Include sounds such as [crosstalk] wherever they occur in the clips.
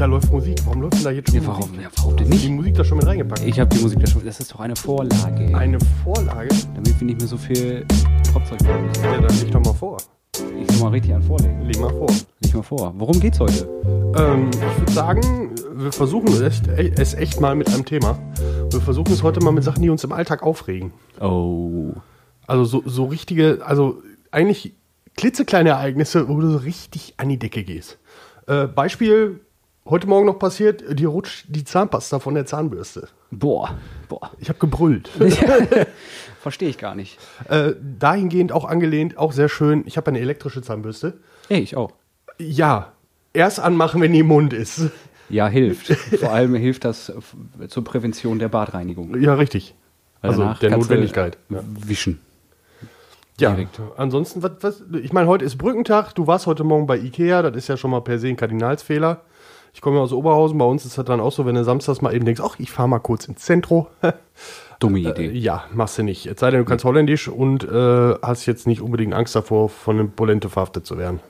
Da läuft Musik. Warum läuft denn da jetzt schon Ja, warum, Musik? ja, warum denn nicht? die Musik da schon mit reingepackt? Ich habe die Musik da schon. Das ist doch eine Vorlage. Eine Vorlage? damit wir nicht mehr so viel Kopfzeug haben müssen. Ja, dann leg doch mal vor. Ich soll mal richtig an vorlegen. Leg mal vor. Leg mal vor. Worum geht's heute? Ähm, ich würde sagen, wir versuchen es echt, es echt mal mit einem Thema. Wir versuchen es heute mal mit Sachen, die uns im Alltag aufregen. Oh. Also so, so richtige, also eigentlich klitzekleine Ereignisse, wo du so richtig an die Decke gehst. Äh, Beispiel, heute Morgen noch passiert, dir rutscht die Zahnpasta von der Zahnbürste. Boah. Boah. Ich habe gebrüllt. [laughs] Verstehe ich gar nicht. äh, dahingehend auch angelehnt, auch sehr schön. Ich habe eine elektrische Zahnbürste. Ey, ich auch. Ja, erst anmachen, wenn die im Mund ist. Ja, hilft. [laughs] Vor allem hilft das zur Prävention der Badreinigung. Ja, richtig. Weil Also der Notwendigkeit. Wischen. Ja, Direkt. ansonsten, was, was, ich meine, heute ist Brückentag. Du warst heute Morgen bei Ikea. Das ist ja schon mal per se ein Kardinalsfehler. Ich komme ja aus Oberhausen. Bei uns ist das dann auch so, wenn du samstags mal eben denkst, ach, ich fahre mal kurz ins Zentrum. [laughs] Dumme Idee. ja, machst du nicht. Es sei denn, du kannst Holländisch und äh, hast jetzt nicht unbedingt Angst davor, von einem Polente verhaftet zu werden.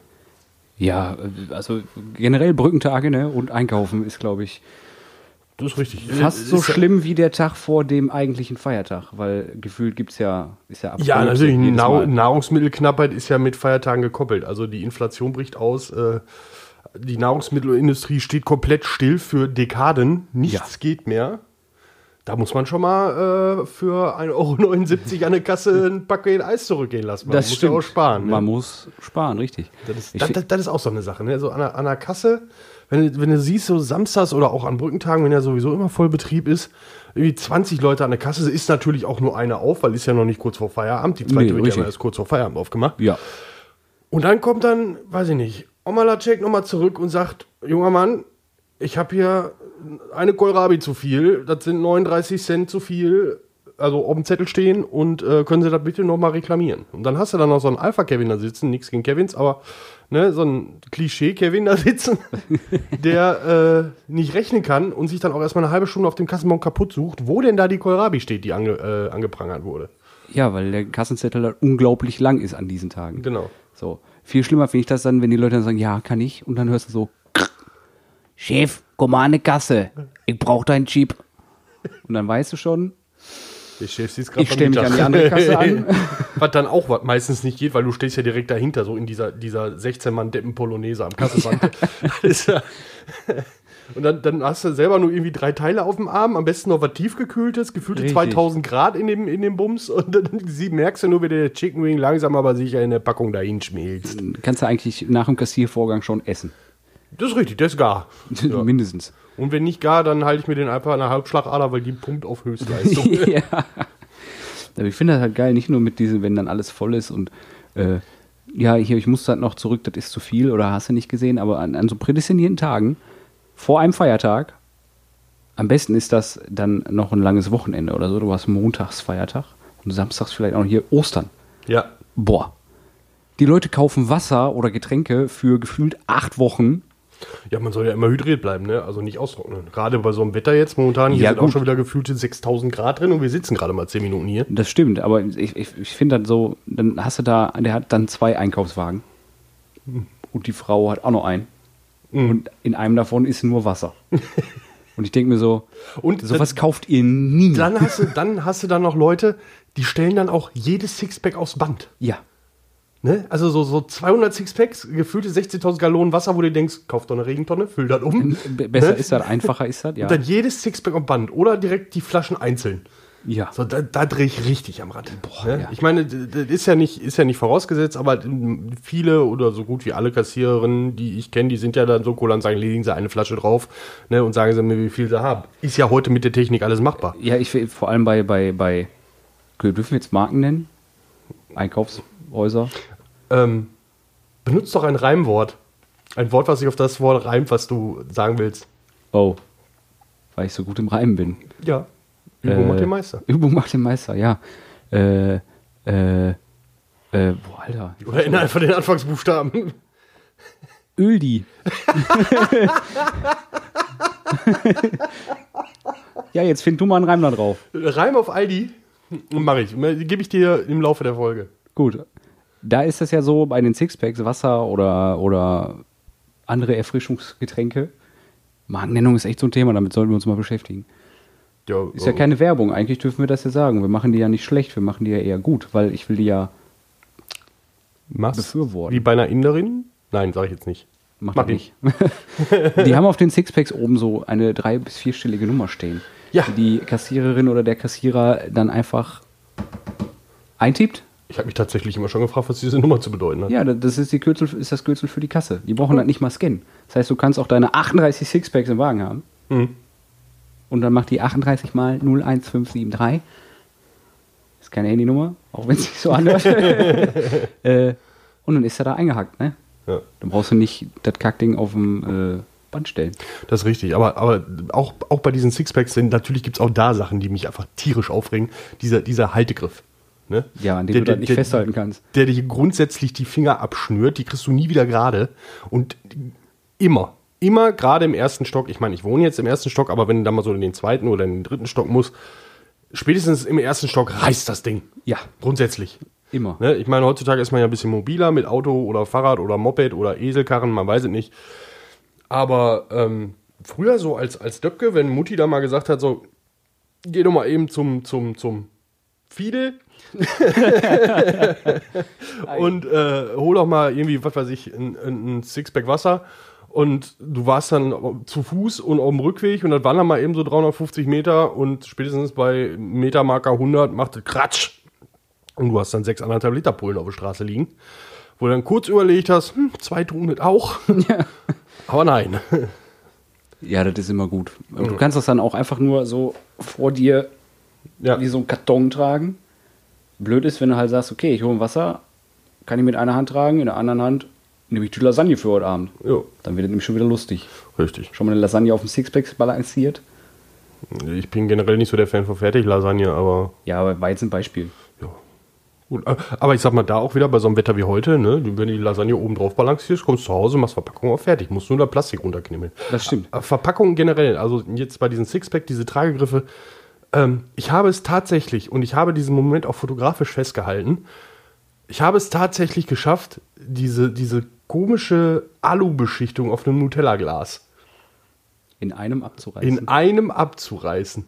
Ja, äh, also generell Brückentage ne? und Einkaufen ist, glaube ich, Das ist richtig. fast so Ist schlimm wie der Tag vor dem eigentlichen Feiertag, weil gefühlt gibt's ja, ist ja Ja, natürlich. Nahrungsmittelknappheit ist ja mit Feiertagen gekoppelt. Also die Inflation bricht aus. Äh, die Nahrungsmittelindustrie steht komplett still für Dekaden. Nichts Ja. geht mehr. Da muss man schon mal äh, für 1,79 Euro an der Kasse ein Paket Eis zurückgehen lassen. Man Das muss stimmt. ja auch sparen. Ne? Man muss sparen, richtig. Das ist, das, das, das ist auch so eine Sache. Ne? So an der, an der Kasse, wenn, du- wenn du siehst, so samstags oder auch an Brückentagen, wenn ja sowieso immer Vollbetrieb ist, irgendwie 20 Leute an der Kasse, ist natürlich auch nur eine auf, weil ist ja noch nicht kurz vor Feierabend. Die zweite Nee, wird ja erst kurz vor Feierabend aufgemacht. ja, Und dann kommt dann, weiß ich nicht, Oma Lacek nochmal zurück und sagt, junger Mann, ich habe hier eine Kohlrabi zu viel, das sind 39 Cent zu viel, also auf dem Zettel stehen und äh, können Sie das bitte nochmal reklamieren. Und dann hast du dann noch so einen Alpha-Kevin da sitzen, nichts gegen Kevins, aber ne, so ein Klischee-Kevin da sitzen, [laughs] der äh, nicht rechnen kann und sich dann auch erstmal eine halbe Stunde auf dem Kassenbon kaputt sucht, wo denn da die Kohlrabi steht, die ange, äh, angeprangert wurde. ja, weil der Kassenzettel unglaublich lang ist an diesen Tagen. Genau. So. Viel schlimmer finde ich das dann, wenn die Leute dann sagen, ja, kann ich, und dann hörst du so, Chef, komm mal an die Kasse, ich brauche deinen Chip. Und dann weißt du schon, Der Chef sitzt gerade Ich stell mich an die andere Kasse an. [laughs] Was dann auch was meistens nicht geht, weil du stehst ja direkt dahinter, so in dieser, dieser 16-Mann-Deppen-Polonaise am Kassenband. [laughs] Und dann, dann hast du selber nur irgendwie drei Teile auf dem Arm, am besten noch was tiefgekühltes, gefühlte Richtig. 2000 Grad in dem, in dem Bums. Und dann sie, merkst du nur, wie der Chicken Wing langsam aber sicher in der Packung dahin schmilzt. kannst du eigentlich nach dem Kassiervorgang schon essen. Das ist richtig, das ist gar. [laughs] Ja. Mindestens. Und wenn nicht gar, dann halte ich mir den einfach an der Halbschlagader, weil die pumpt auf Höchstleistung. [laughs] ja. Aber ich finde das halt geil, nicht nur mit diesen, wenn dann alles voll ist und äh, ja, hier, ich muss halt noch zurück, das ist zu viel oder hast du nicht gesehen, aber an, an so prädestinierten Tagen, vor einem Feiertag, am besten ist das dann noch ein langes Wochenende oder so, du hast montags Feiertag und samstags vielleicht auch noch hier Ostern. ja. Boah. Die Leute kaufen Wasser oder Getränke für gefühlt acht Wochen. Ja, man soll ja immer hydriert bleiben, ne? Also nicht austrocknen. Gerade bei so einem Wetter jetzt momentan, hier Ja, sind auch gut. schon wieder gefühlte 6000 Grad drin und wir sitzen gerade mal 10 Minuten hier. Das stimmt, aber ich, ich, ich finde dann so, dann hast du da, der hat dann zwei Einkaufswagen. Und die Frau hat auch noch einen. Und in einem davon ist nur Wasser. [laughs] Und ich denke mir so, Und sowas kauft ihr nie. dann hast du dann hast du dann noch Leute, die stellen dann auch jedes Sixpack aufs Band. ja. Ne? Also so, so 200 Sixpacks, gefüllte 60.000 Gallonen Wasser, wo du denkst, kauf doch eine Regentonne, füll das um. Besser Ne? ist das, einfacher ist das, ja. Und dann jedes Sixpack am Band oder direkt die Flaschen einzeln. Ja. So, da, da drehe ich richtig am Rad. Boah, ne? ja. Ich meine, das ist ja, nicht, ist ja nicht vorausgesetzt, aber viele oder so gut wie alle Kassiererinnen, die ich kenne, die sind ja dann so cool und sagen, legen sie eine Flasche drauf ne, und sagen sie mir, wie viel sie haben. Ist ja heute mit der Technik alles machbar. Ja, ich will vor allem bei, bei, bei, dürfen wir jetzt Marken nennen? Einkaufshäuser? Ähm, benutzt doch ein Reimwort. Ein Wort, was sich auf das Wort reimt, was du sagen willst. Oh, weil ich so gut im Reimen bin. Ja. Übung Äh, macht den Meister. Übung macht den Meister, ja. Äh, äh, äh, boah, Alter. Oder in einfach den Anfangsbuchstaben. Öldi. [laughs] ja, jetzt find du mal einen Reim da drauf. Reim auf Aldi. Mache ich. Gebe ich dir im Laufe der Folge. Gut. Da ist es ja so, bei den Sixpacks, Wasser oder, oder andere Erfrischungsgetränke, Markennennung ist echt so ein Thema, damit sollten wir uns mal beschäftigen. Ja, Ist ja äh, keine Werbung, eigentlich dürfen wir das ja sagen. Wir machen die ja nicht schlecht, wir machen die ja eher gut, weil ich will die ja Mach's befürworten. Wie bei einer Inderin? Nein, sage ich jetzt nicht. Mach, Mach nicht. [laughs] die haben auf den Sixpacks oben so eine drei- bis vierstellige Nummer stehen. Ja. Die Kassiererin oder der Kassierer dann einfach eintippt. Ich habe mich tatsächlich immer schon gefragt, was diese Nummer zu bedeuten hat. Ja, das ist, die Kürzel, ist das Kürzel für die Kasse. Die brauchen halt nicht mal scannen. Das heißt, du kannst auch deine 38 Sixpacks im Wagen haben. Mhm. Und dann macht die 38 mal 01573. Ist keine Handynummer, auch wenn es sich so anhört. [laughs] äh, und dann ist er da eingehackt, ne? Ja, Dann brauchst du nicht das Kackding auf dem äh, Band stellen. das ist richtig. Aber, aber auch, auch bei diesen Sixpacks sind natürlich gibt es auch da Sachen, die mich einfach tierisch aufregen. Dieser, dieser Haltegriff. Ne? Ja, an dem du das nicht festhalten kannst. Der dir grundsätzlich die Finger abschnürt, die kriegst du nie wieder gerade. Und immer, immer gerade im ersten Stock, ich meine, ich wohne jetzt im ersten Stock, aber wenn du dann mal so in den zweiten oder in den dritten Stock musst, spätestens im ersten Stock reißt das Ding. Ja, Grundsätzlich. immer. Ne? Ich meine, heutzutage ist man ja ein bisschen mobiler mit Auto oder Fahrrad oder Moped oder Eselkarren, man weiß es nicht. Aber ähm, früher so als, als Döpke, wenn Mutti da mal gesagt hat, so, geh doch mal eben zum, zum, zum Fidel [laughs] [laughs] und äh, hol doch mal irgendwie, was weiß ich, ein ein Sixpack Wasser. Und du warst dann zu Fuß und auf dem Rückweg und das waren dann mal eben so 350 Meter und spätestens bei Metermarker 100 machte Kratsch. Und du hast dann 6,5 Liter Pullen auf der Straße liegen. Wo du dann kurz überlegt hast, hm, zwei tun das auch. [laughs] Aber nein. Ja, das ist immer gut. Und du kannst das dann auch einfach nur so vor dir Ja, wie so ein Karton tragen. Blöd ist, wenn du halt sagst, okay, ich hole ein Wasser, kann ich mit einer Hand tragen, in der anderen Hand nehme ich die Lasagne für heute Abend. jo, Dann wird es nämlich schon wieder lustig. richtig. Schon mal eine Lasagne auf dem Sixpack balanciert. Ich bin generell nicht so der Fan von Fertiglasagne, aber Ja, aber war jetzt ein Beispiel. ja. Gut. äh, Aber ich sag mal, da auch wieder bei so einem Wetter wie heute, ne, wenn du die Lasagne oben drauf balancierst, kommst du zu Hause, machst Verpackung auf fertig, musst nur da Plastik runterknimmeln. Das stimmt. Äh, Verpackung generell, also jetzt bei diesen Sixpack, diese Tragegriffe, ähm, ich habe es tatsächlich, und ich habe diesen Moment auch fotografisch festgehalten, ich habe es tatsächlich geschafft, diese, diese komische Alu-Beschichtung auf einem Nutella-Glas In einem abzureißen. in einem abzureißen.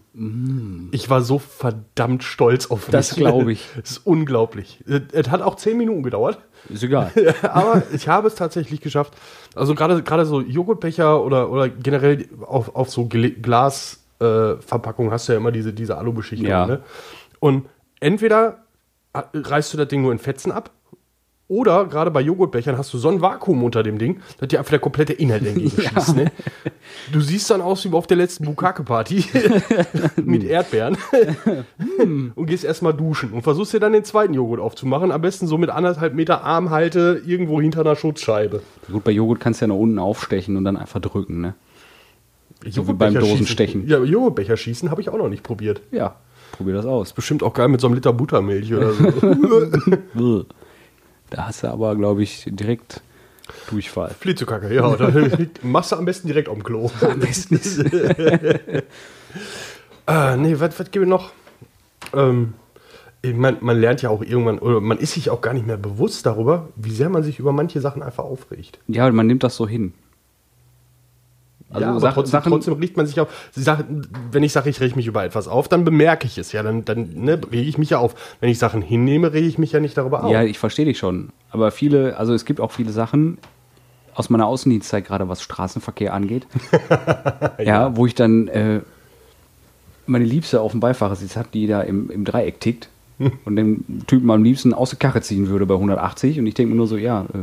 Ich war so verdammt stolz auf mich. Das glaub ich. Es [laughs] ist unglaublich. Es hat auch zehn Minuten gedauert. ist egal. [laughs] Aber ich habe es tatsächlich geschafft. Also gerade gerade so Joghurtbecher oder, oder generell auf, auf so Glasverpackungen äh, hast du ja immer diese, diese Alu-Beschichtung. Ja. Ne? Und entweder reißt du das Ding nur in Fetzen ab, oder gerade bei Joghurtbechern hast du so ein Vakuum unter dem Ding, dass dir einfach der komplette Inhalt [laughs] entgegenschießt. Ne? Du siehst dann aus wie auf der letzten Bukake-Party [laughs] mit Erdbeeren [laughs] und gehst erstmal duschen und versuchst dir dann den zweiten Joghurt aufzumachen. Am besten so mit anderthalb Meter Armhalte irgendwo hinter einer Schutzscheibe. Gut, bei Joghurt kannst du ja nach unten aufstechen und dann einfach drücken, ne? So wie beim Dosenstechen. schießen- Ja, Joghurtbecher schießen habe ich auch noch nicht probiert. Ja, probier das aus. Bestimmt auch geil mit so einem Liter Buttermilch oder so. Da hast du aber, glaube ich, direkt Durchfall. Flitzekacke, ja. Da [laughs] machst du am besten direkt am Klo. [laughs] Am besten ist [laughs] Ah, nee, was, gibt es noch? Ähm, ich mein, man lernt ja auch irgendwann, oder man ist sich auch gar nicht mehr bewusst darüber, wie sehr man sich über manche Sachen einfach aufregt. Ja, man nimmt das so hin. Also ja, aber Sach- trotzdem, Sachen- trotzdem regt man sich auf. Wenn ich sage, ich reg mich über etwas auf, dann bemerke ich es ja, dann, dann ne, rege ich mich ja auf. Wenn ich Sachen hinnehme, rege ich mich ja nicht darüber auf. Ja, ich verstehe dich schon. Aber viele, also es gibt auch viele Sachen aus meiner Außendienstzeit, gerade was Straßenverkehr angeht. [laughs] ja. wo ich dann äh, meine Liebste auf dem Beifahrersitz habe, die da im, im Dreieck tickt [laughs] und den Typen am liebsten aus der Karre ziehen würde bei 180. Und ich denke mir nur so, ja, äh,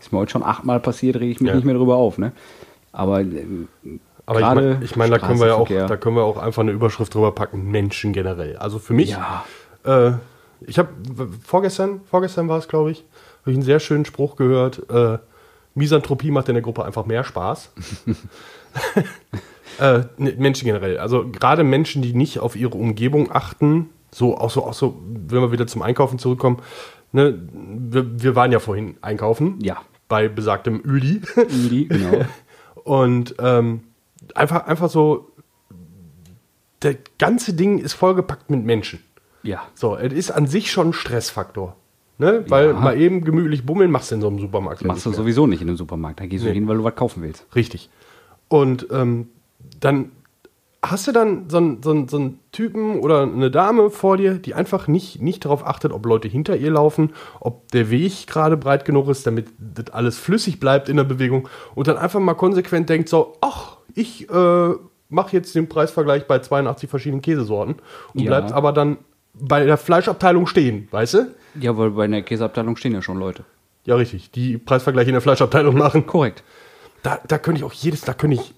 ist mir heute schon achtmal passiert, rege ich mich Ja. nicht mehr drüber auf. Ne? Aber äh, Aber ich gerade meine, ich mein, da können wir ja auch, da können wir auch einfach eine Überschrift drüber packen, Menschen generell. Also für mich, Ja. äh, ich habe vorgestern, vorgestern war es, glaube ich, habe ich einen sehr schönen Spruch gehört. Äh, Misanthropie macht in der Gruppe einfach mehr Spaß. [laughs] äh, ne, Menschen generell. Also gerade Menschen, die nicht auf ihre Umgebung achten, so auch so, auch so, wenn wir wieder zum Einkaufen zurückkommen. Ne, wir, wir waren ja vorhin einkaufen. Ja. Bei besagtem Öli. Öli, genau. [laughs] Und ähm, einfach, einfach so, der ganze Ding ist vollgepackt mit Menschen. Ja. So, es ist an sich schon ein Stressfaktor. Ne? Weil Ja. mal eben gemütlich bummeln machst du in so einem Supermarkt. Machst du mehr. sowieso nicht in einem Supermarkt. Da gehst du Nee. hin, weil du was kaufen willst. Richtig. Und ähm, dann hast du dann so einen, so, einen, so einen Typen oder eine Dame vor dir, die einfach nicht, nicht darauf achtet, ob Leute hinter ihr laufen, ob der Weg gerade breit genug ist, damit das alles flüssig bleibt in der Bewegung und dann einfach mal konsequent denkt so, ach, ich äh, mache jetzt den Preisvergleich bei 82 verschiedenen Käsesorten und Ja. bleibt aber dann bei der Fleischabteilung stehen, weißt du? Ja, weil bei einer Käseabteilung stehen ja schon Leute. Ja, richtig. Die Preisvergleiche in der Fleischabteilung machen. Korrekt. Da, da könnte ich auch jedes, da könnte ich.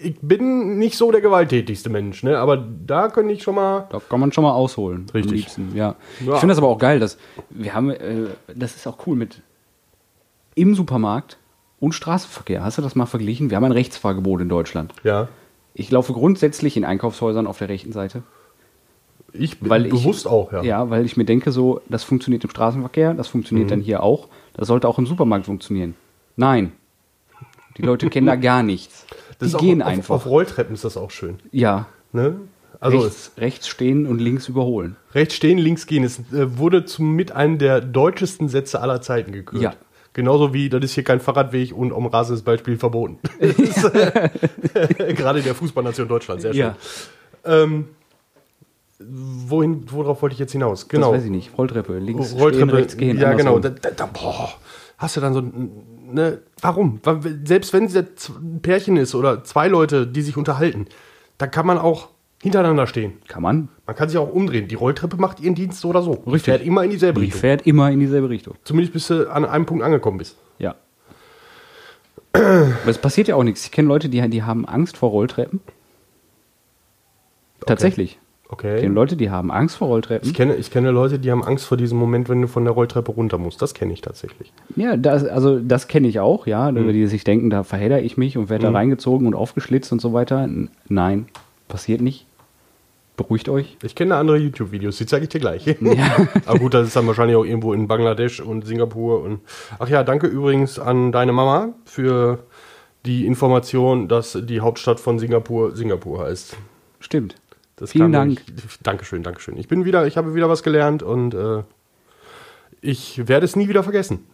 Ich bin nicht so der gewalttätigste Mensch, ne? Aber da könnte ich schon mal. Da kann man schon mal ausholen. am Richtig. liebsten, ja. Ja. Ich finde das aber auch geil, dass wir haben, äh, das ist auch cool mit im Supermarkt und Straßenverkehr. Hast du das mal verglichen? Wir haben ein Rechtsfahrgebot in Deutschland. Ja. Ich laufe grundsätzlich in Einkaufshäusern auf der rechten Seite. Ich bin Weil ich- bewusst auch, ja. Ja, weil ich mir denke, so, das funktioniert im Straßenverkehr, das funktioniert Mhm. dann hier auch, das sollte auch im Supermarkt funktionieren. Nein. Die Leute kennen da [laughs] gar nichts. Die Das ist auch gehen auf, einfach. Auf Rolltreppen ist das auch schön. ja. Ne? Also rechts, rechts stehen und links überholen. rechts stehen, links gehen. Es äh, wurde zum mit einem der deutschesten Sätze aller Zeiten gekürt. Ja. Genauso wie, das ist hier kein Fahrradweg und am Rasen ist Beispiel verboten. [laughs] Das äh, [laughs] Gerade in der Fußballnation Deutschland, sehr schön. Ja, Ähm, wohin, worauf wollte ich jetzt hinaus? das Genau. weiß ich nicht. Rolltreppe, links stehen, Rolltreppe, rechts gehen. ja genau. andersrum. Da, da, da, boah, hast du dann so, ne, warum? Selbst wenn es jetzt ein Pärchen ist oder zwei Leute, die sich unterhalten, da kann man auch hintereinander stehen. Kann man. Man kann sich auch umdrehen. Die Rolltreppe macht ihren Dienst so oder so. Die Richtig. fährt immer in dieselbe Die Richtung. fährt immer in dieselbe Richtung. Zumindest bis du an einem Punkt angekommen bist. Ja. Aber es passiert ja auch nichts. Ich kenne Leute, die, die haben Angst vor Rolltreppen. Tatsächlich. Ich Okay. kenne Leute, die haben Angst vor Ich Rolltreppen. kenne, ich kenne Leute, die haben Angst vor diesem Moment, wenn du von der Rolltreppe runter musst. Das kenne ich tatsächlich. Ja, das, also das kenne ich auch, ja. Die sich denken, da verhedder ich mich und werde da reingezogen und aufgeschlitzt und so weiter. Nein, passiert nicht. Beruhigt euch. Ich kenne andere YouTube-Videos, die zeige ich dir gleich. [laughs] Ja. Aber gut, das ist dann wahrscheinlich auch irgendwo in Bangladesch und Singapur. Und Ach ja, danke übrigens an deine Mama für die Information, dass die Hauptstadt von Singapur Singapur heißt. Stimmt. Das Vielen Dank. Nicht, Dankeschön, Dankeschön. Ich bin wieder, ich habe wieder was gelernt und äh, ich werde es nie wieder vergessen.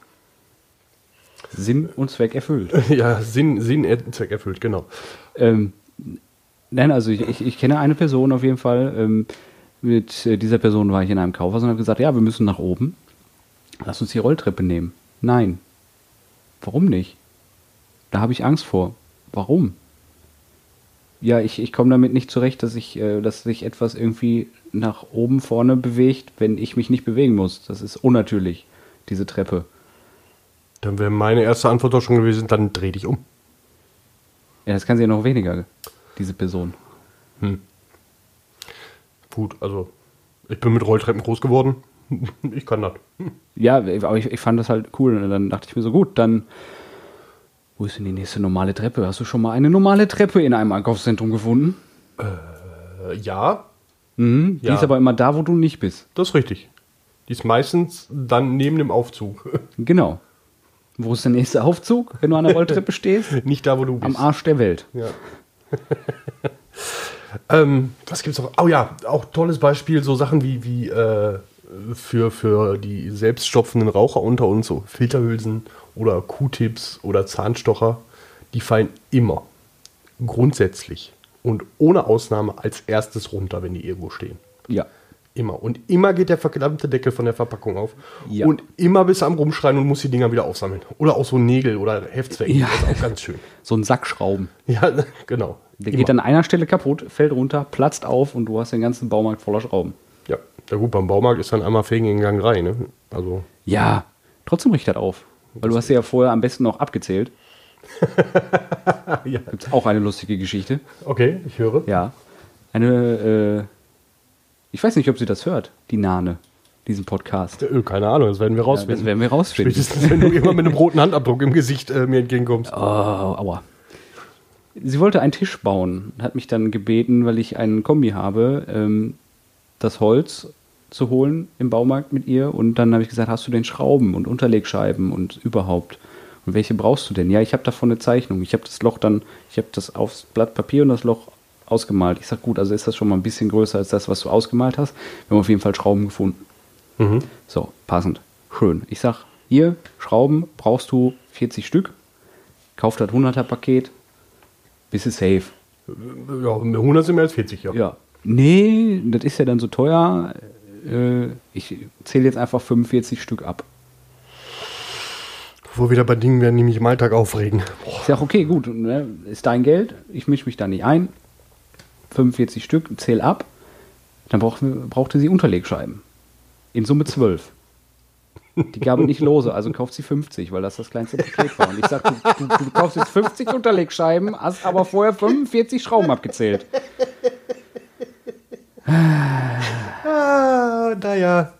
Sinn und Zweck erfüllt. [laughs] ja, Sinn, Sinn, er- Zweck erfüllt, genau. Ähm, nein, also ich, ich, ich kenne eine Person auf jeden Fall. Ähm, mit äh, dieser Person war ich in einem Kaufhaus und habe gesagt, ja, wir müssen nach oben. Lass uns die Rolltreppe nehmen. Nein. Warum nicht? Da habe ich Angst vor. Warum? Ja, ich, ich komme damit nicht zurecht, dass ich, äh, dass sich etwas irgendwie nach oben vorne bewegt, wenn ich mich nicht bewegen muss. Das ist unnatürlich, diese Treppe. Dann wäre meine erste Antwort doch schon gewesen, dann dreh dich um. Ja, das kann sie ja noch weniger, diese Person. Gut, also ich bin mit Rolltreppen groß geworden. [laughs] Ich kann das. Ja, aber ich, ich fand das halt cool. Und dann dachte ich mir so, gut, dann, wo ist denn die nächste normale Treppe? Hast du schon mal eine normale Treppe in einem Einkaufszentrum gefunden? Äh, ja, Mhm, die Ja. ist aber immer da, wo du nicht bist. das ist richtig. Die ist meistens dann neben dem Aufzug. [laughs] Genau. Wo ist der nächste Aufzug, wenn du an der Rolltreppe [laughs] stehst? Nicht da, wo du Am bist. Arsch der Welt. Ja. [laughs] ähm, was gibt's noch? Oh ja, auch tolles Beispiel, so Sachen wie, wie äh, für, für die selbststopfenden Raucher unter uns, so Filterhülsen oder Q-Tips oder Zahnstocher, die fallen immer grundsätzlich und ohne Ausnahme als erstes runter, wenn die irgendwo stehen. Ja. Immer. Und immer geht der verdammte Deckel von der Verpackung auf. Ja. Und immer bist du am Rumschreien und musst die Dinger wieder aufsammeln. Oder auch so Nägel oder Heftzwecken. Ja. Das ist auch ganz schön. [laughs] So ein Sack Schrauben. Ja, [laughs] genau. Der Immer. geht an einer Stelle kaputt, fällt runter, platzt auf und du hast den ganzen Baumarkt voller Schrauben. Ja, ja gut, beim Baumarkt ist dann einmal Fegen in Gang rein. Ne? Also, Ja, trotzdem riecht das auf. Weil du hast sie ja vorher am besten noch abgezählt. [laughs] ja. Gibt's auch eine lustige Geschichte. Okay, ich höre. Ja. Eine, äh, ich weiß nicht, ob sie das hört, die Nane, diesen Podcast. Äh, keine Ahnung, das werden wir Ja, rausfinden. das werden wir rausfinden. Spätestens, wenn du immer mit einem roten Handabdruck im Gesicht äh, mir entgegenkommst. Oh, aua. Sie wollte einen Tisch bauen und hat mich dann gebeten, weil ich einen Kombi habe, ähm, das Holz zu holen im Baumarkt mit ihr. Und dann habe ich gesagt, hast du denn Schrauben und Unterlegscheiben und überhaupt? Und welche brauchst du denn? Ja, ich habe davon eine Zeichnung. Ich habe das Loch dann, ich habe das aufs Blatt Papier und das Loch ausgemalt. Ich sage, gut, also ist das schon mal ein bisschen größer als das, was du ausgemalt hast. Wir haben auf jeden Fall Schrauben gefunden. Mhm. So, passend. Schön. Ich sag, hier, Schrauben brauchst du 40 Stück. Kauf das 100er-Paket, bist du safe. Ja, 100 sind mehr als 40, ja. Ja. Nee, das ist ja dann so teuer. Äh, ich zähle jetzt einfach 45 Stück ab. Wo wieder bei Dingen werden, die mich im Alltag aufregen. Boah. Ich sage, okay, gut, ne, ist dein Geld, ich mische mich da nicht ein. 45 Stück, zähl ab. Dann brauch, brauchte sie Unterlegscheiben. In Summe 12. Die gaben nicht lose, also kauft sie 50, weil das das kleinste Paket war. Und ich sagte, du, du, du kaufst jetzt 50 Unterlegscheiben, hast aber vorher 45 Schrauben abgezählt. Ah, naja.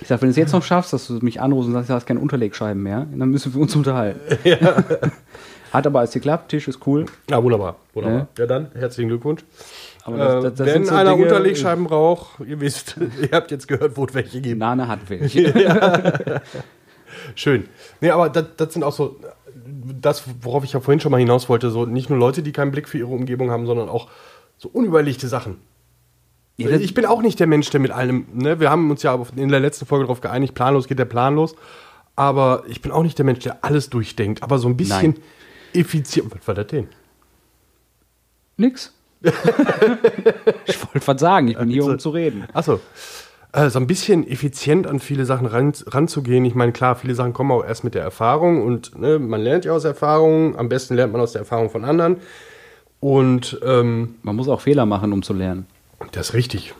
Ich sag, wenn du es jetzt noch schaffst, dass du mich anrufst und sagst, du hast keine Unterlegscheiben mehr, dann müssen wir uns unterhalten. [laughs] [laughs] Hat aber alles geklappt, Tisch ist cool. Ja, wunderbar. wunderbar. Ja. Ja, dann herzlichen Glückwunsch. Aber äh, wenn so einer Dinge- Unterlegscheiben braucht, ihr wisst, [laughs] ihr habt jetzt gehört, wo es welche gibt. Nana hat welche. Schön. Nee, aber das, das sind auch so, das, worauf ich ja vorhin schon mal hinaus wollte, so nicht nur Leute, die keinen Blick für ihre Umgebung haben, sondern auch so unüberlegte Sachen. Ja, das- ich bin auch nicht der Mensch, der mit allem, ne, wir haben uns ja in der letzten Folge darauf geeinigt, planlos geht der planlos, aber ich bin auch nicht der Mensch, der alles durchdenkt, aber so ein bisschen Nein. effizient. Was war das denn? Nix. [laughs] ich wollte was sagen, ich bin hier, um zu reden. Achso. Äh, so ein bisschen effizient an viele Sachen ran, ranzugehen. Ich meine, klar, viele Sachen kommen auch erst mit der Erfahrung und ne, man lernt ja aus Erfahrung. Am besten lernt man aus der Erfahrung von anderen. Und ähm, Man muss auch Fehler machen, um zu lernen. Das ist richtig.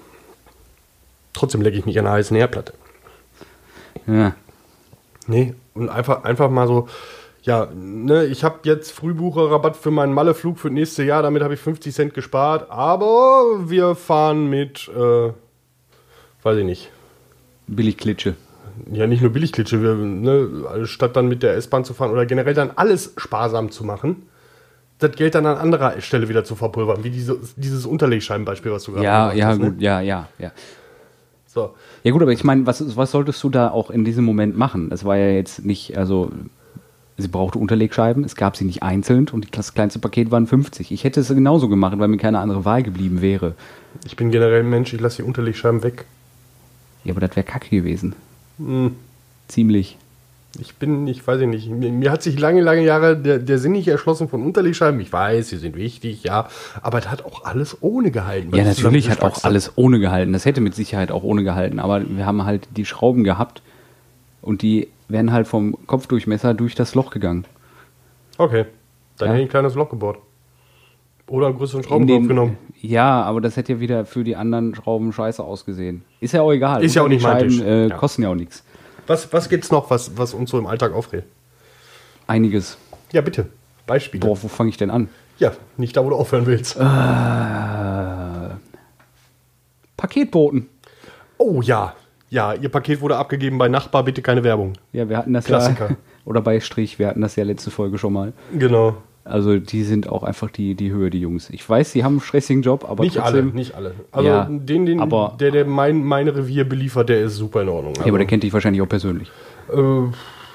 Trotzdem lecke ich mich an einer heißen Herdplatte. Ja. Nee, und einfach, einfach mal so, ja, ne, ich habe jetzt Frühbucherrabatt für meinen Malleflug für nächste Jahr, damit habe ich 50 Cent gespart, aber wir fahren mit, äh, weiß ich nicht, Billig Klitsche. ja, nicht nur Billigklitsche, wir, ne, statt dann mit der S-Bahn zu fahren oder generell dann alles sparsam zu machen, das Geld dann an anderer Stelle wieder zu verpulvern, wie diese, dieses Unterlegscheibenbeispiel, was du gerade Ja, gemacht ja, hast, ne? gut, ja, ja, ja. So. Ja gut, aber ich meine, was, was solltest du da auch in diesem Moment machen? Es war ja jetzt nicht, also sie brauchte Unterlegscheiben, es gab sie nicht einzeln und das kleinste Paket waren 50. Ich hätte es genauso gemacht, weil mir keine andere Wahl geblieben wäre. Ich bin generell ein Mensch, ich lasse die Unterlegscheiben weg. Ja, aber das wäre kacke gewesen. Hm. Ziemlich. Ich bin, ich weiß ich nicht, mir, mir hat sich lange, lange Jahre der, der Sinn nicht erschlossen von Unterlegscheiben. Ich weiß, sie sind wichtig, ja, aber es hat auch alles ohne gehalten. Ja, natürlich hat auch alles ohne gehalten. Das hätte mit Sicherheit auch ohne gehalten. Aber wir haben halt die Schrauben gehabt und die wären halt vom Kopfdurchmesser durch das Loch gegangen. Okay, dann Ja. hätte ich ein kleines Loch gebohrt. Oder einen größeren In Schraubenkopf genommen. Ja, aber das hätte ja wieder für die anderen Schrauben scheiße ausgesehen. Ist ja auch egal. Ist ja auch nicht mein Tisch. Äh, Ja. Kosten ja auch nichts. Was, was gibt's noch, was, was uns so im Alltag aufregt? Einiges. Ja, bitte. Beispiele. Boah, wo fange ich denn an? Ja, nicht da, wo du aufhören willst. Äh, Paketboten. Oh ja. Ja, ihr Paket wurde abgegeben bei Nachbar, bitte keine Werbung. Ja, wir hatten das Klassiker. ja. [laughs] Oder bei Strich, wir hatten das ja letzte Folge schon mal. Genau. Also die sind auch einfach die, die Höhe, die Jungs. Ich weiß, sie haben einen stressigen Job, aber nicht alle, trotzdem. nicht alle. Also Ja, den, den, aber- der, der mein, mein Revier beliefert, der ist super in Ordnung. Ja, aber der kennt dich wahrscheinlich auch persönlich. äh,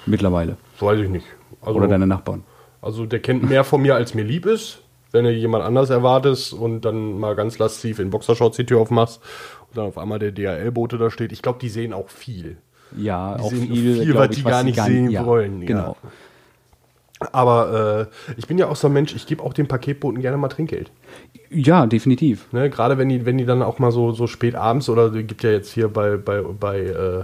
Mittlerweile. weiß ich nicht. Also, Oder deine Nachbarn. also der kennt mehr von mir, als mir lieb ist. Wenn du jemand anders erwartest und dann mal ganz lasziv in Boxershorts die Tür aufmachst und dann auf einmal der DHL-Bote da steht. Ich glaube, die sehen auch viel. Ja, Die auch sehen viel, viel, was die gar nicht sehen ja, wollen, ja. Aber äh, ich bin ja auch so ein Mensch, ich gebe auch den Paketboten gerne mal Trinkgeld. Ja, definitiv. Ne, Gerade wenn die, wenn die dann auch mal so, so spät abends oder gibt ja jetzt hier bei, bei, bei äh,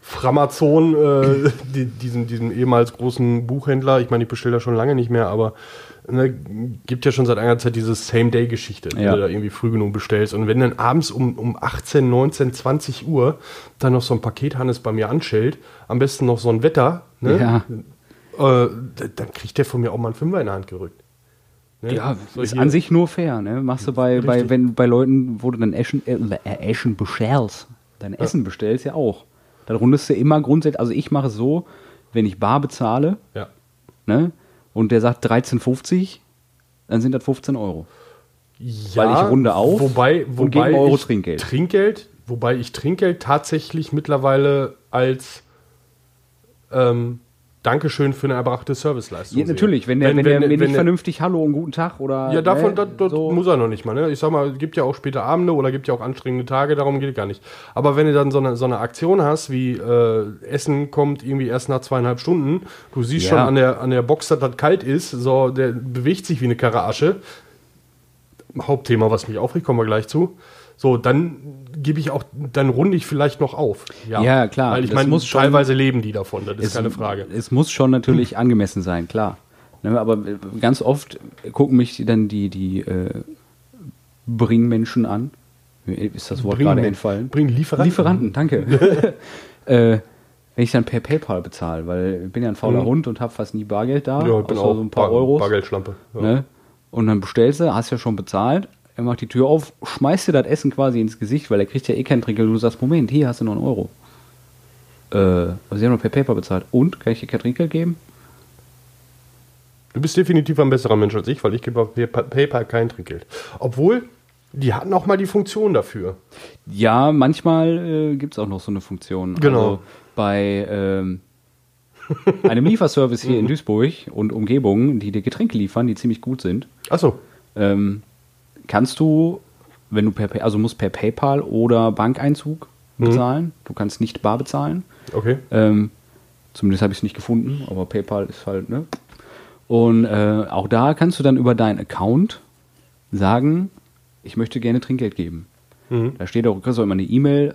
Framazon äh, [laughs] die, diesen, diesen ehemals großen Buchhändler, ich meine, ich bestelle da schon lange nicht mehr, aber ne, gibt ja schon seit einer Zeit diese Same-Day-Geschichte, wenn Ja. du da irgendwie früh genug bestellst. Und wenn dann abends um, um 18, 19, 20 Uhr dann noch so ein Pakethannes bei mir anschellt, am besten noch so ein Wetter, ne, Ja. Äh, dann kriegt der von mir auch mal einen Fünfer in der Hand gerückt. Ne? Ja, So ist an sich nur fair, ne? Machst du bei, bei, wenn, bei Leuten, wo du dann Eschen, äh, äh, Eschen bestellst, dein Essen bestellst, ja auch. Dann rundest du immer grundsätzlich, also ich mache es so, wenn ich bar bezahle, Ja. ne? Und der sagt 13,50, dann sind das 15 Euro. Ja, Weil ich runde auf wobei, und wobei gebe einen Euro ich Trinkgeld. Trinkgeld, wobei ich Trinkgeld tatsächlich mittlerweile als ähm, Dankeschön für eine erbrachte Serviceleistung. Ja, natürlich, wenn der, wenn, Wenn- der wenn- mir wenn nicht vernünftig Hallo und guten Tag oder. Ja, davon ne, das, so- muss er noch nicht mal. Ne? Ich sag mal, es gibt ja auch späte Abende oder gibt ja auch anstrengende Tage, darum geht es gar nicht. Aber wenn du dann so eine, so eine Aktion hast, wie äh, Essen kommt irgendwie erst nach zweieinhalb Stunden, du siehst Ja. schon an der, an der Box, dass das kalt ist, so, der bewegt sich wie eine Karre Asche. Hauptthema, was mich aufregt, kommen wir gleich zu. So, dann gebe ich auch, dann runde ich vielleicht noch auf. Ja, klar, Weil ich meine, teilweise leben die davon, das ist es, keine Frage. Es muss schon natürlich angemessen sein, klar. Ne, aber äh, ganz oft gucken mich dann die, die äh, Bringmenschen an. Ist das Wort gerade Bringmen- entfallen? Bring Lieferanten. Lieferanten, danke. [laughs] äh, wenn ich dann per PayPal bezahle, weil ich bin ja ein fauler Hund und habe fast nie Bargeld da, Mhm. Ja, ich bin außer auch so ein paar Bar- Euros. Bargeldschlampe. Ja. Ne? Und dann bestellst du, hast ja schon bezahlt, er macht die Tür auf, schmeißt dir das Essen quasi ins Gesicht, weil er kriegt ja eh keinen Trinkgeld. Du sagst, Moment, hier hast du noch einen Euro. Äh, aber sie haben noch per PayPal bezahlt. Und, kann ich dir kein Trinkgeld geben? Du bist definitiv ein besserer Mensch als ich, weil ich gebe auf PayPal kein Trinkgeld. Obwohl, die hatten auch mal die Funktion dafür. Ja, manchmal äh, gibt es auch noch so eine Funktion. Genau. Also bei ähm, einem Lieferservice hier in [laughs] Duisburg und Umgebung, die dir Getränke liefern, die ziemlich gut sind, Achso, ähm, kannst du, wenn du per, Pay- also musst per PayPal oder Bankeinzug bezahlen. Du kannst nicht bar bezahlen. okay. Ähm, zumindest habe ich es nicht gefunden, aber PayPal ist halt, ne? Und äh, auch da kannst du dann über deinen Account sagen, ich möchte gerne Trinkgeld geben. Mhm. Da steht auch, kriegst du immer eine E-Mail,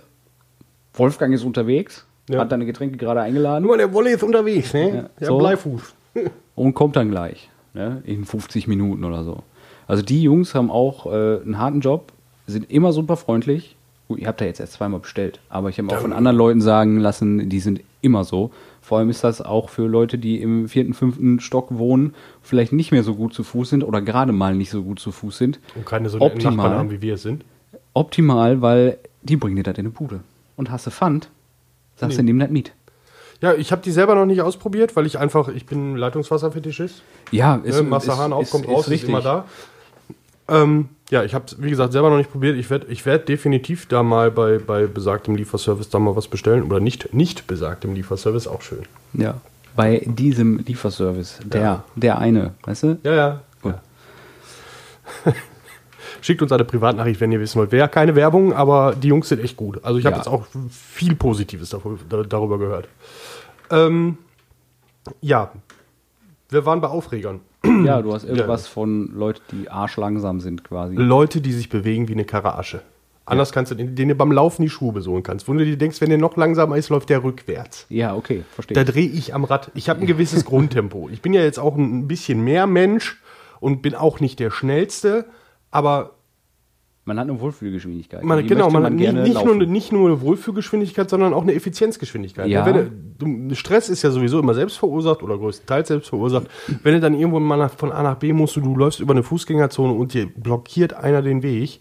Wolfgang ist unterwegs, Ja. hat deine Getränke gerade eingeladen Nur der Wolle ist unterwegs, ne? Ja, Der so. Bleifuß. [laughs] und kommt dann gleich, ne? in 50 Minuten oder so. Also die Jungs haben auch äh, einen harten Job, sind immer super freundlich. Gut, ihr habt ja jetzt erst zweimal bestellt, aber ich habe auch von anderen Leuten sagen lassen, die sind immer so. Vor allem ist das auch für Leute, die im vierten, fünften Stock wohnen, vielleicht nicht mehr so gut zu Fuß sind oder gerade mal nicht so gut zu Fuß sind. Und keine so Optimal. Nachbarn haben, wie wir es sind. Optimal, weil die bringen dir das in eine Bude. Und hast du Pfand, sagst du, Nee. nimm das mit. Ja, ich habe die selber noch nicht ausprobiert, weil ich einfach, ich bin Leitungswasserfetischist. Ja, ist, Ne? Du Hahn auf, kommt raus, ist, immer da. Ähm, ja, ich habe wie gesagt, selber noch nicht probiert. Ich werde ich werd definitiv da mal bei, bei besagtem Lieferservice da mal was bestellen. Oder nicht, nicht besagtem Lieferservice, auch schön. Ja. Bei diesem Lieferservice, der, Ja. der eine, weißt du? Ja, ja. Gut. [laughs] Schickt uns eine Privatnachricht, wenn ihr wissen wollt. Wäre keine Werbung, aber die Jungs sind echt gut. Also ich habe Ja. jetzt auch viel Positives darüber gehört. Ähm, ja, wir waren bei Aufregern. [clears throat] Ja, du hast irgendwas von Leuten, die arschlangsam sind quasi. Leute, die sich bewegen wie eine Karre Asche. Anders kannst du, den, den du beim Laufen die Schuhe besohlen kannst. Wo du dir denkst, wenn der noch langsamer ist, läuft der rückwärts. Ja, okay, verstehe. Da drehe ich am Rad. Ich habe ein gewisses [laughs] Grundtempo. Ich bin ja jetzt auch ein bisschen mehr Mensch und bin auch nicht der Schnellste, aber Man hat eine Wohlfühlgeschwindigkeit. man, Die genau, möchte man, hat nicht, nicht, nur, laufen. nicht nur eine Wohlfühlgeschwindigkeit, sondern auch eine Effizienzgeschwindigkeit. Ja. Wenn Stress ist ja sowieso immer selbst verursacht oder größtenteils selbst verursacht. Wenn du dann irgendwo mal von A nach B musst, du, du läufst über eine Fußgängerzone und dir blockiert einer den Weg.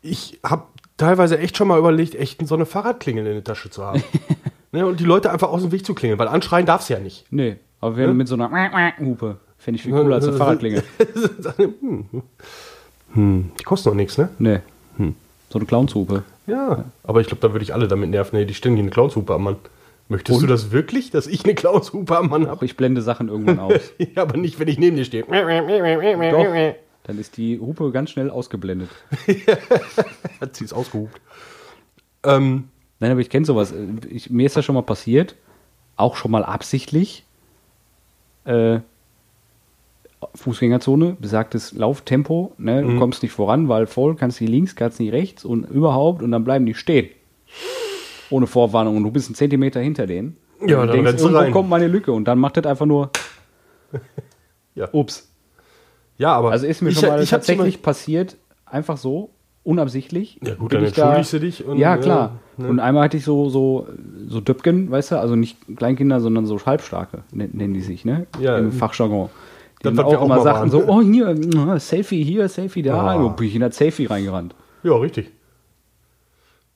Ich habe teilweise echt schon mal überlegt, echt so eine Fahrradklingel in der Tasche zu haben. [laughs] ne, und die Leute einfach aus dem Weg zu klingeln, weil anschreien darfst du ja nicht. Nee, aber wenn mit so einer [laughs] Hupe, fände ich viel cooler als eine Fahrradklingel. [laughs] hm. Hm, die kosten doch nichts, ne? Nee. So eine Clownshupe. Ja, aber ich glaube, da würde ich alle damit nerven. Nee, die stellen hier eine Clownshupe am Mann. Möchtest Und? du das wirklich, dass ich eine Clownshupe am Mann Auch habe? ich blende Sachen irgendwann aus. [laughs] ja, aber nicht, wenn ich neben dir stehe. Doch. Dann ist die Hupe ganz schnell ausgeblendet. [laughs] Hat sie es ausgehupt. Ähm, Nein, aber ich kenne sowas. Ich, mir ist das schon mal passiert, auch schon mal absichtlich. Äh, Fußgängerzone, besagtes Lauftempo, ne? Mhm. du kommst nicht voran, weil voll, kannst nicht links, kannst nicht rechts und überhaupt und dann bleiben die stehen. Ohne Vorwarnung und du bist einen Zentimeter hinter denen. Ja, und dann rennst du irgendwo rein. kommt meine Lücke und dann macht das einfach nur, [laughs] ja. ups. ja, aber Also ist mir ich, schon mal ich tatsächlich passiert, einfach so, unabsichtlich. Ja, gut, dann ich da- entschuldigst du dich und, ja, äh, klar. ne? Und einmal hatte ich so, so, so Döpken, weißt du, also nicht Kleinkinder, sondern so Halbstarke, nen- nennen die sich, ne? Ja. Im Fachjargon. Das, dann auch auch immer waren. so, oh hier, Selfie hier, Selfie da. Ah. Und bin ich in das Selfie reingerannt. Ja, richtig.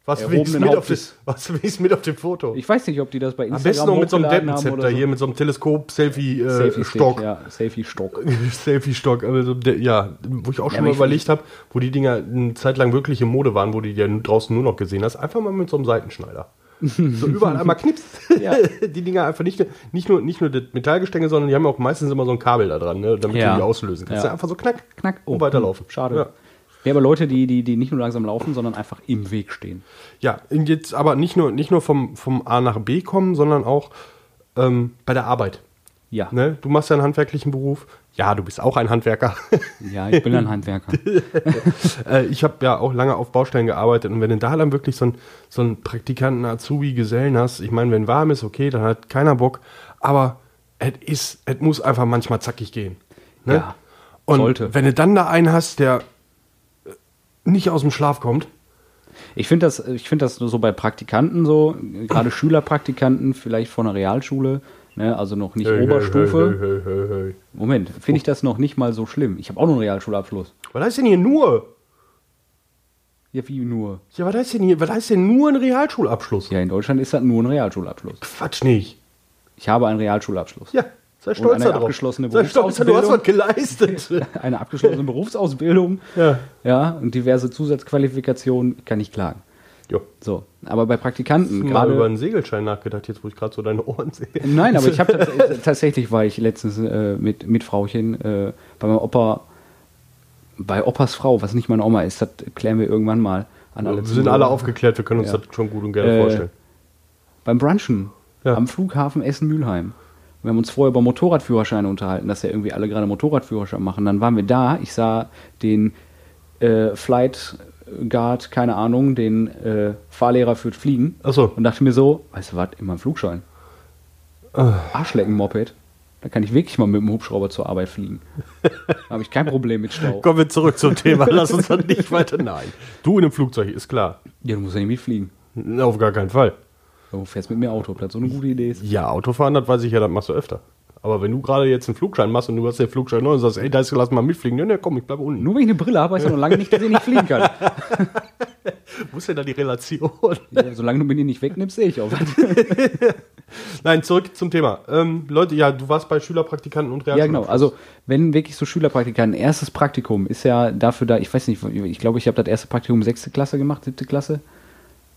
Was willst mit auf Hauptes. das, was willst mit auf dem Foto? Ich weiß nicht, ob die das bei Am Instagram besten noch mit so einem Deppenzepter so. hier, mit so einem Teleskop-Selfie-Stock. ja, Selfie-Stock. [laughs] Selfie-Stock, also ja, wo ich auch schon aber mal überlegt habe, wo die Dinger eine Zeit lang wirklich in Mode waren, wo du die ja draußen nur noch gesehen hast, einfach mal mit so einem Seitenschneider. So überall einmal knips. Ja. [laughs] Die Dinger einfach nicht, nicht, nur, nicht nur das Metallgestänge, sondern die haben auch meistens immer so ein Kabel da dran, ne, damit Ja. du die auslösen kannst. Ja. Ja. Einfach so knack, Knack. und weiterlaufen. Schade. Ja. Ja. aber Leute, die, die, die nicht nur langsam laufen, sondern einfach im Weg stehen. Ja, jetzt aber nicht nur, nicht nur vom, vom A nach B kommen, sondern auch ähm, bei der Arbeit. Ja. Ne? Du machst ja einen handwerklichen Beruf. Ja, du bist auch ein Handwerker. [laughs] Ja, ich bin ein Handwerker. [laughs] äh, ich habe ja auch lange auf Baustellen gearbeitet und wenn du da dann wirklich so einen so einen Praktikanten, Azubi, Gesellen hast, ich meine, wenn warm ist, okay, dann hat keiner Bock, aber es ist, es muss einfach manchmal zackig gehen. Ne? Ja, und sollte. wenn du dann da einen hast, der äh, nicht aus dem Schlaf kommt, Ich finde das, ich finde das nur so bei Praktikanten so, gerade Schülerpraktikanten, vielleicht von einer Realschule, ne, also noch nicht Oberstufe. Hey, hey, hey, hey, hey. Moment, finde ich das noch nicht mal so schlimm. Ich habe auch noch einen Realschulabschluss. Was heißt denn hier nur? Ja, wie nur? Ja, was heißt denn hier? Was heißt denn nur ein Realschulabschluss? Ja, in Deutschland ist das nur ein Realschulabschluss. Quatsch nicht. Ich habe einen Realschulabschluss. Ja, sei stolz eine darauf. abgeschlossene sei stolz, du hast was geleistet. [laughs] Eine abgeschlossene Berufsausbildung. ja. Ja, und diverse Zusatzqualifikationen, kann ich klagen. Jo. So, aber bei Praktikanten Mal gerade. über einen Segelschein nachgedacht, jetzt wo ich gerade so deine Ohren sehe. Nein, aber ich habe [laughs] tats tatsächlich war ich letztens äh, mit, mit Frauchen äh, bei meinem Opa, bei Opas Frau, was nicht meine Oma ist, das klären wir irgendwann mal an alle Wir sind alle aufgeklärt, wir können uns Ja. das schon gut und gerne Äh, vorstellen. Beim Brunchen Ja. am Flughafen Essen-Mülheim. Wir haben uns vorher über Motorradführerscheine unterhalten, dass ja irgendwie alle gerade Motorradführerschein machen. Dann waren wir da, ich sah den äh, Flight Guard, keine Ahnung, den äh, Fahrlehrer führt Fliegen Achso, und dachte mir so, weißt du was, immer ein Flugschein. Arschlecken-Moped. Da kann ich wirklich mal mit dem Hubschrauber zur Arbeit fliegen. [laughs] Da habe ich kein Problem mit Stau. kommen wir zurück zum Thema. Lass uns dann nicht weiter. Nein. Du in einem Flugzeug, ist klar. Ja, du musst ja nicht mitfliegen. Auf gar keinen Fall. Du fährst mit mir Auto, ob das so eine gute Idee ist. Ja, Autofahren, das weiß ich ja, das machst du öfter. Aber wenn du gerade jetzt einen Flugschein machst und du hast den Flugschein neu und sagst, ey, da ist lass mal mitfliegen, ja, ne, komm, ich bleibe unten. Nur wenn ich eine Brille habe, heißt ja noch lange nicht, dass ich nicht fliegen kann. [laughs] Wo ist denn da die Relation? Ja, solange du mir die nicht wegnimmst, sehe ich auch. was. [laughs] Nein, zurück zum Thema. Ähm, Leute, ja, du warst bei Schülerpraktikanten und Ja, genau. Also, wenn wirklich so Schülerpraktikanten, erstes Praktikum ist ja dafür da, ich weiß nicht, ich glaube, ich habe das erste Praktikum sechste Klasse gemacht, siebte Klasse.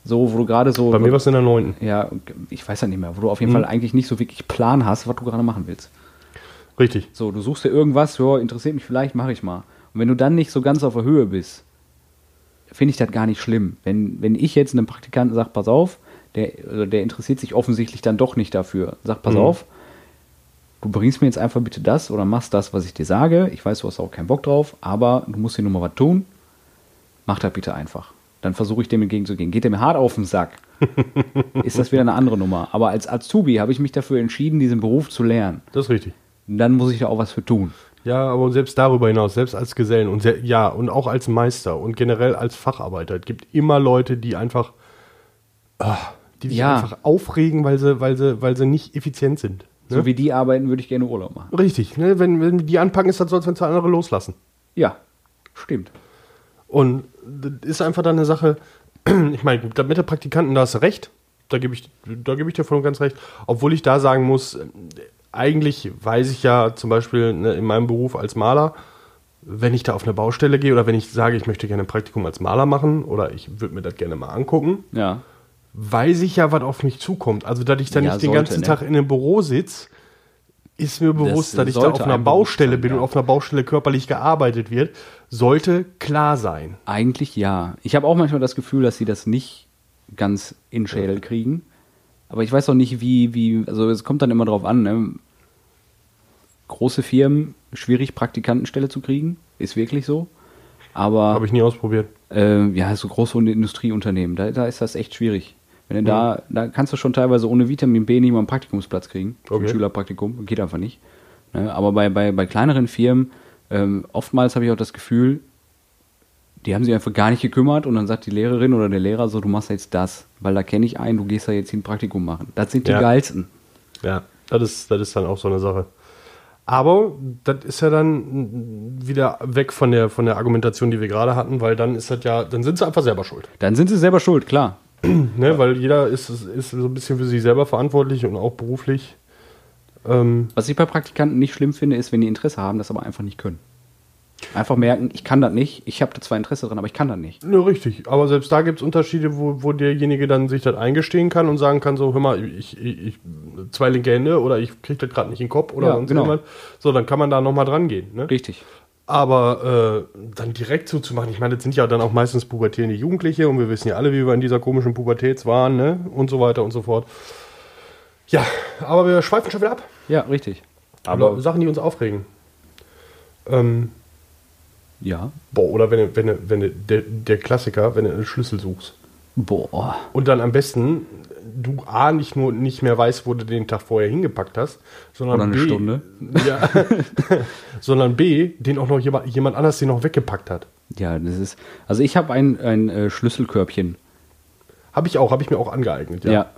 So, wo du gerade so. Bei mir war es in der neunten. Ja, ich weiß ja nicht mehr, wo du auf jeden Fall eigentlich nicht so wirklich Plan hast, was du gerade machen willst. Richtig. So, du suchst dir irgendwas, ja, interessiert mich vielleicht, mache ich mal. Und wenn du dann nicht so ganz auf der Höhe bist, finde ich das gar nicht schlimm. Wenn, wenn ich jetzt einem Praktikanten sage, pass auf, der, also der interessiert sich offensichtlich dann doch nicht dafür. Sag, pass Mhm. auf, du bringst mir jetzt einfach bitte das oder machst das, was ich dir sage. Ich weiß, du hast auch keinen Bock drauf, aber du musst hier nur mal was tun. Mach das bitte einfach. Dann versuche ich dem entgegenzugehen. Geht der mir hart auf den Sack, [laughs] ist das wieder eine andere Nummer. Aber als Azubi habe ich mich dafür entschieden, diesen Beruf zu lernen. Das ist richtig. Dann muss ich da auch was für tun. Ja, aber selbst darüber hinaus, selbst als Gesellen und se ja, und auch als Meister und generell als Facharbeiter, es gibt immer Leute, die einfach, ah, die sich Ja. einfach aufregen, weil sie, weil sie, weil sie nicht effizient sind. Ne? So wie die arbeiten, würde ich gerne Urlaub machen. Richtig, ne? wenn, wenn die anpacken, ist das so, als wenn sie andere loslassen. Ja, stimmt. Und das ist einfach dann eine Sache, [clears throat] ich meine, mit der Praktikanten, da hast du recht, da gebe ich, da gebe ich dir voll und ganz recht, obwohl ich da sagen muss, eigentlich weiß ich ja zum Beispiel ne, in meinem Beruf als Maler, wenn ich da auf eine Baustelle gehe oder wenn ich sage, ich möchte gerne ein Praktikum als Maler machen oder ich würde mir das gerne mal angucken, Ja. weiß ich ja, was auf mich zukommt. Also, dass ich da Ja, nicht den ganzen ne? Tag in einem Büro sitze, ist mir bewusst, dass ich da auf einer Baustelle sein, bin ja. und auf einer Baustelle körperlich gearbeitet wird, sollte klar sein. Eigentlich ja. Ich habe auch manchmal das Gefühl, dass sie das nicht ganz in Schädel kriegen. Aber ich weiß auch nicht, wie, wie, also es kommt dann immer drauf an, ne? Große Firmen, schwierig Praktikantenstelle zu kriegen, ist wirklich so. Aber Habe ich nie ausprobiert. äh, ja, so große Industrieunternehmen, da, da ist das echt schwierig. Wenn du da, da kannst du schon teilweise ohne Vitamin B nicht mal einen Praktikumsplatz kriegen. für ein Okay. Schülerpraktikum. Geht einfach nicht. Ne? Aber bei, bei, bei kleineren Firmen, ähm, oftmals habe ich auch das Gefühl, die haben sich einfach gar nicht gekümmert und dann sagt die Lehrerin oder der Lehrer so, du machst jetzt das, weil da kenne ich einen, du gehst da jetzt hin Praktikum machen. Das sind die Ja. geilsten. Ja, das ist, das ist dann auch so eine Sache. Aber das ist ja dann wieder weg von der, von der Argumentation, die wir gerade hatten, weil dann ist das ja, dann sind sie einfach selber schuld. Dann sind sie selber schuld, klar. [clears throat] Ne? Weil jeder ist, ist so ein bisschen für sich selber verantwortlich und auch beruflich. Ähm, Was ich bei Praktikanten nicht schlimm finde, ist, wenn die Interesse haben, das aber einfach nicht können. Einfach merken, ich kann das nicht. Ich habe da zwar Interesse dran, aber ich kann das nicht. Ne, richtig. Aber selbst da gibt es Unterschiede, wo, wo derjenige dann sich das eingestehen kann und sagen kann: so, hör mal, ich, ich, ich zwei linke Hände oder ich kriege das gerade nicht in den Kopf oder Ja, sonst genau. So, dann kann man da nochmal dran gehen. Ne? Richtig. Aber äh, dann direkt zuzumachen, ich meine, das sind ja dann auch meistens pubertierende Jugendliche und wir wissen ja alle, wie wir in dieser komischen Pubertät waren, ne? Und so weiter und so fort. Ja, aber wir schweifen schon wieder ab. Ja, richtig. Aber Aber Sachen, die uns aufregen. Ähm, ja. boah, oder wenn, du- wenn, du- wenn du- der, der Klassiker, wenn du einen Schlüssel suchst. Boah. Und dann am besten du A nicht nur nicht mehr weißt, wo du den Tag vorher hingepackt hast, sondern Oder eine B, Stunde. Ja, [laughs] sondern B, den auch noch jemand, jemand anders den noch weggepackt hat. Ja, das ist. Also ich habe ein, ein äh, Schlüsselkörbchen. Habe ich auch, habe ich mir auch angeeignet. Ja.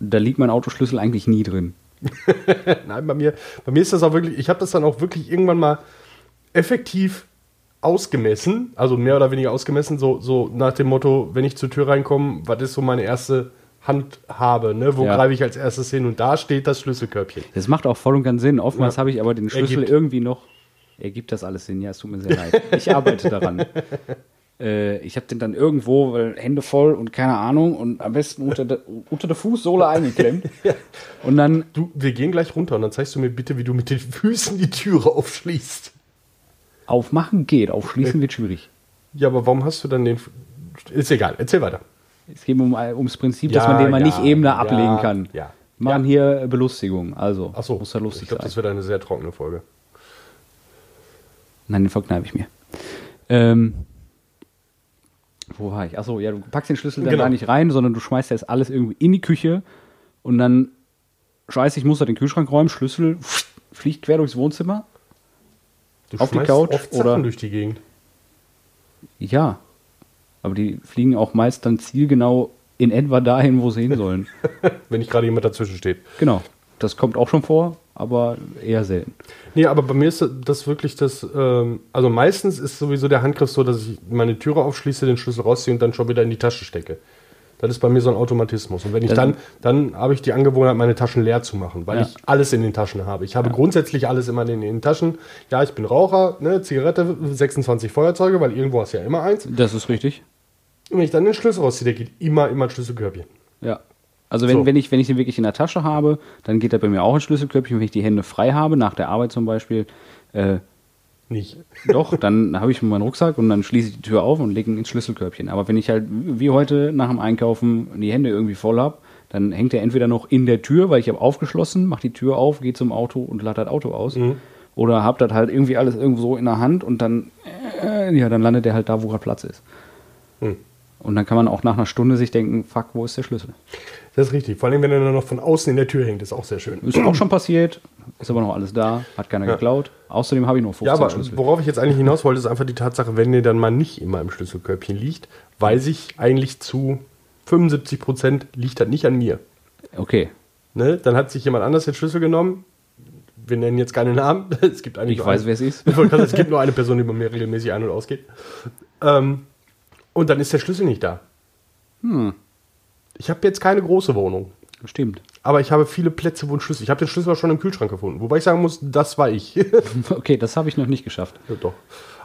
Da liegt mein Autoschlüssel eigentlich nie drin. [laughs] Nein, bei mir, bei mir ist das auch wirklich, ich habe das dann auch wirklich irgendwann mal effektiv ausgemessen, also mehr oder weniger ausgemessen, so, so nach dem Motto, wenn ich zur Tür reinkomme, was ist so meine erste Handhabe, ne? wo Ja. greife ich als erstes hin und da steht das Schlüsselkörbchen. Das macht auch voll und ganz Sinn. Oftmals Ja. habe ich aber den Schlüssel Ergibt. irgendwie noch. Ergibt das alles Sinn? Ja, es tut mir sehr leid. Ich arbeite daran. [laughs] Äh, ich habe den dann irgendwo, weil Hände voll und keine Ahnung und am besten unter der, unter der Fußsohle eingeklemmt. [laughs] Und dann, Du, wir gehen gleich runter und dann zeigst du mir bitte, wie du mit den Füßen die Türe aufschließt. aufmachen geht, aufschließen wird schwierig. Ja, aber warum hast du dann den. Ist egal, erzähl weiter. Es geht um, ums Prinzip, dass Ja, man den mal ja, nicht eben da ja, ablegen kann. ja. Machen hier Belustigung, also Achso, muss ja ich lustig glaube, sein. das wird eine sehr trockene Folge. Nein, den verkneife ich mir. Ähm, wo war ich? Achso, ja, du packst den Schlüssel dann Genau. da nicht rein, sondern du schmeißt das alles irgendwie in die Küche und dann, scheiße, ich muss da den Kühlschrank räumen, Schlüssel [laughs] fliegt quer durchs Wohnzimmer. Du Auf die Couch oft Sachen oder- durch die Gegend. Ja, aber die fliegen auch meist dann zielgenau in etwa dahin, wo sie hin sollen. [laughs] Wenn nicht gerade jemand dazwischen steht. genau, das kommt auch schon vor, aber eher selten. Nee, aber bei mir ist das wirklich das, ähm, also meistens ist sowieso der Handgriff so, dass ich meine Türe aufschließe, den Schlüssel rausziehe und dann schon wieder in die Tasche stecke. Das ist bei mir so ein Automatismus. Und wenn ich dann, dann habe ich die Angewohnheit, meine Taschen leer zu machen, weil Ja. ich alles in den Taschen habe. Ich habe grundsätzlich alles immer in den, Taschen. Ja, ich bin Raucher, ne, Zigarette, 26 Feuerzeuge, weil irgendwo hast du ja immer eins. Das ist richtig. Wenn ich dann den Schlüssel rausziehe, der geht immer, immer ein Schlüsselkörbchen. Ja. Also wenn, So. wenn, ich, wenn ich den wirklich in der Tasche habe, dann geht er bei mir auch ins Schlüsselkörbchen. Wenn ich die Hände frei habe, nach der Arbeit zum Beispiel, äh, Nicht. [laughs] doch, dann habe ich meinen Rucksack und dann schließe ich die Tür auf und lege ihn ins Schlüsselkörbchen. Aber wenn ich halt wie heute nach dem Einkaufen die Hände irgendwie voll habe, dann hängt er entweder noch in der Tür, weil ich habe aufgeschlossen, mache die Tür auf, gehe zum Auto und lade das Auto aus. Oder habe das halt irgendwie alles irgendwo so in der Hand und dann, äh, ja, dann landet er halt da, wo gerade Platz ist. Hm. Und dann kann man auch nach einer Stunde sich denken, fuck, wo ist der Schlüssel? Das ist richtig. Vor allem, wenn er dann noch von außen in der Tür hängt, ist auch sehr schön. Ist auch schon passiert, ist aber noch alles da, hat keiner geklaut. Außerdem habe ich noch 15 Ja, aber Schlüssel. worauf ich jetzt eigentlich hinaus wollte, ist einfach die Tatsache, wenn der dann mal nicht immer im Schlüsselkörbchen liegt, weiß ich eigentlich zu 75 Prozent liegt das nicht an mir. Okay, Ne? Dann hat sich jemand anders den Schlüssel genommen. Wir nennen jetzt keine Namen. [laughs] Es gibt eigentlich ich weiß, wer es ist. Es gibt nur eine Person, die bei mir regelmäßig ein- und ausgeht. Ähm, und dann ist der Schlüssel nicht da. Hm, Ich habe jetzt keine große Wohnung. stimmt. Aber ich habe viele Plätze, wo ein Schlüssel. Ich habe den Schlüssel auch schon im Kühlschrank gefunden. Wobei ich sagen muss, das war ich. [laughs] Okay, das habe ich noch nicht geschafft. Ja, doch.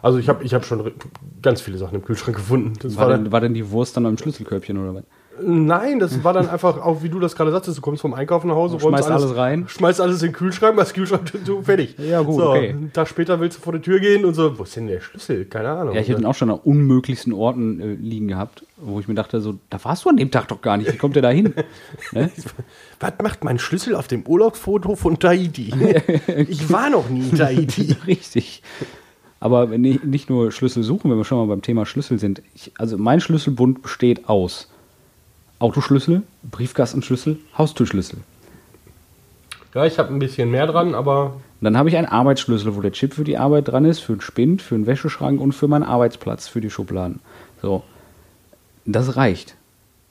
Also ich habe ich hab schon ganz viele Sachen im Kühlschrank gefunden. War, war denn, war denn die Wurst dann im Schlüsselkörbchen oder was? Nein, das war dann einfach, auch wie du das gerade sagtest, du kommst vom Einkaufen nach Hause, Und schmeißt alles rein. Schmeißt alles in den Kühlschrank, machst Kühlschrank, du, fertig. Ja, gut, so, okay. Einen Tag später willst du vor die Tür gehen und so, wo ist denn der Schlüssel? Keine Ahnung. Ja, ich habe ihn auch schon an unmöglichsten Orten äh, liegen gehabt, wo ich mir dachte, so, da warst du an dem Tag doch gar nicht. Wie kommt der da hin? [laughs] ne? Was macht mein Schlüssel auf dem Urlaubsfoto von Tahiti? [laughs] ich war noch nie in Tahiti. [laughs] Richtig. Aber wenn ich nicht nur Schlüssel suchen, wenn wir schon mal beim Thema Schlüssel sind. Ich, also mein Schlüsselbund besteht aus Autoschlüssel, Briefkastenschlüssel, Haustürschlüssel. Ja, ich habe ein bisschen mehr dran, aber Und dann habe ich einen Arbeitsschlüssel, wo der Chip für die Arbeit dran ist, für den Spind, für den Wäscheschrank und für meinen Arbeitsplatz, für die Schubladen. So. Das reicht.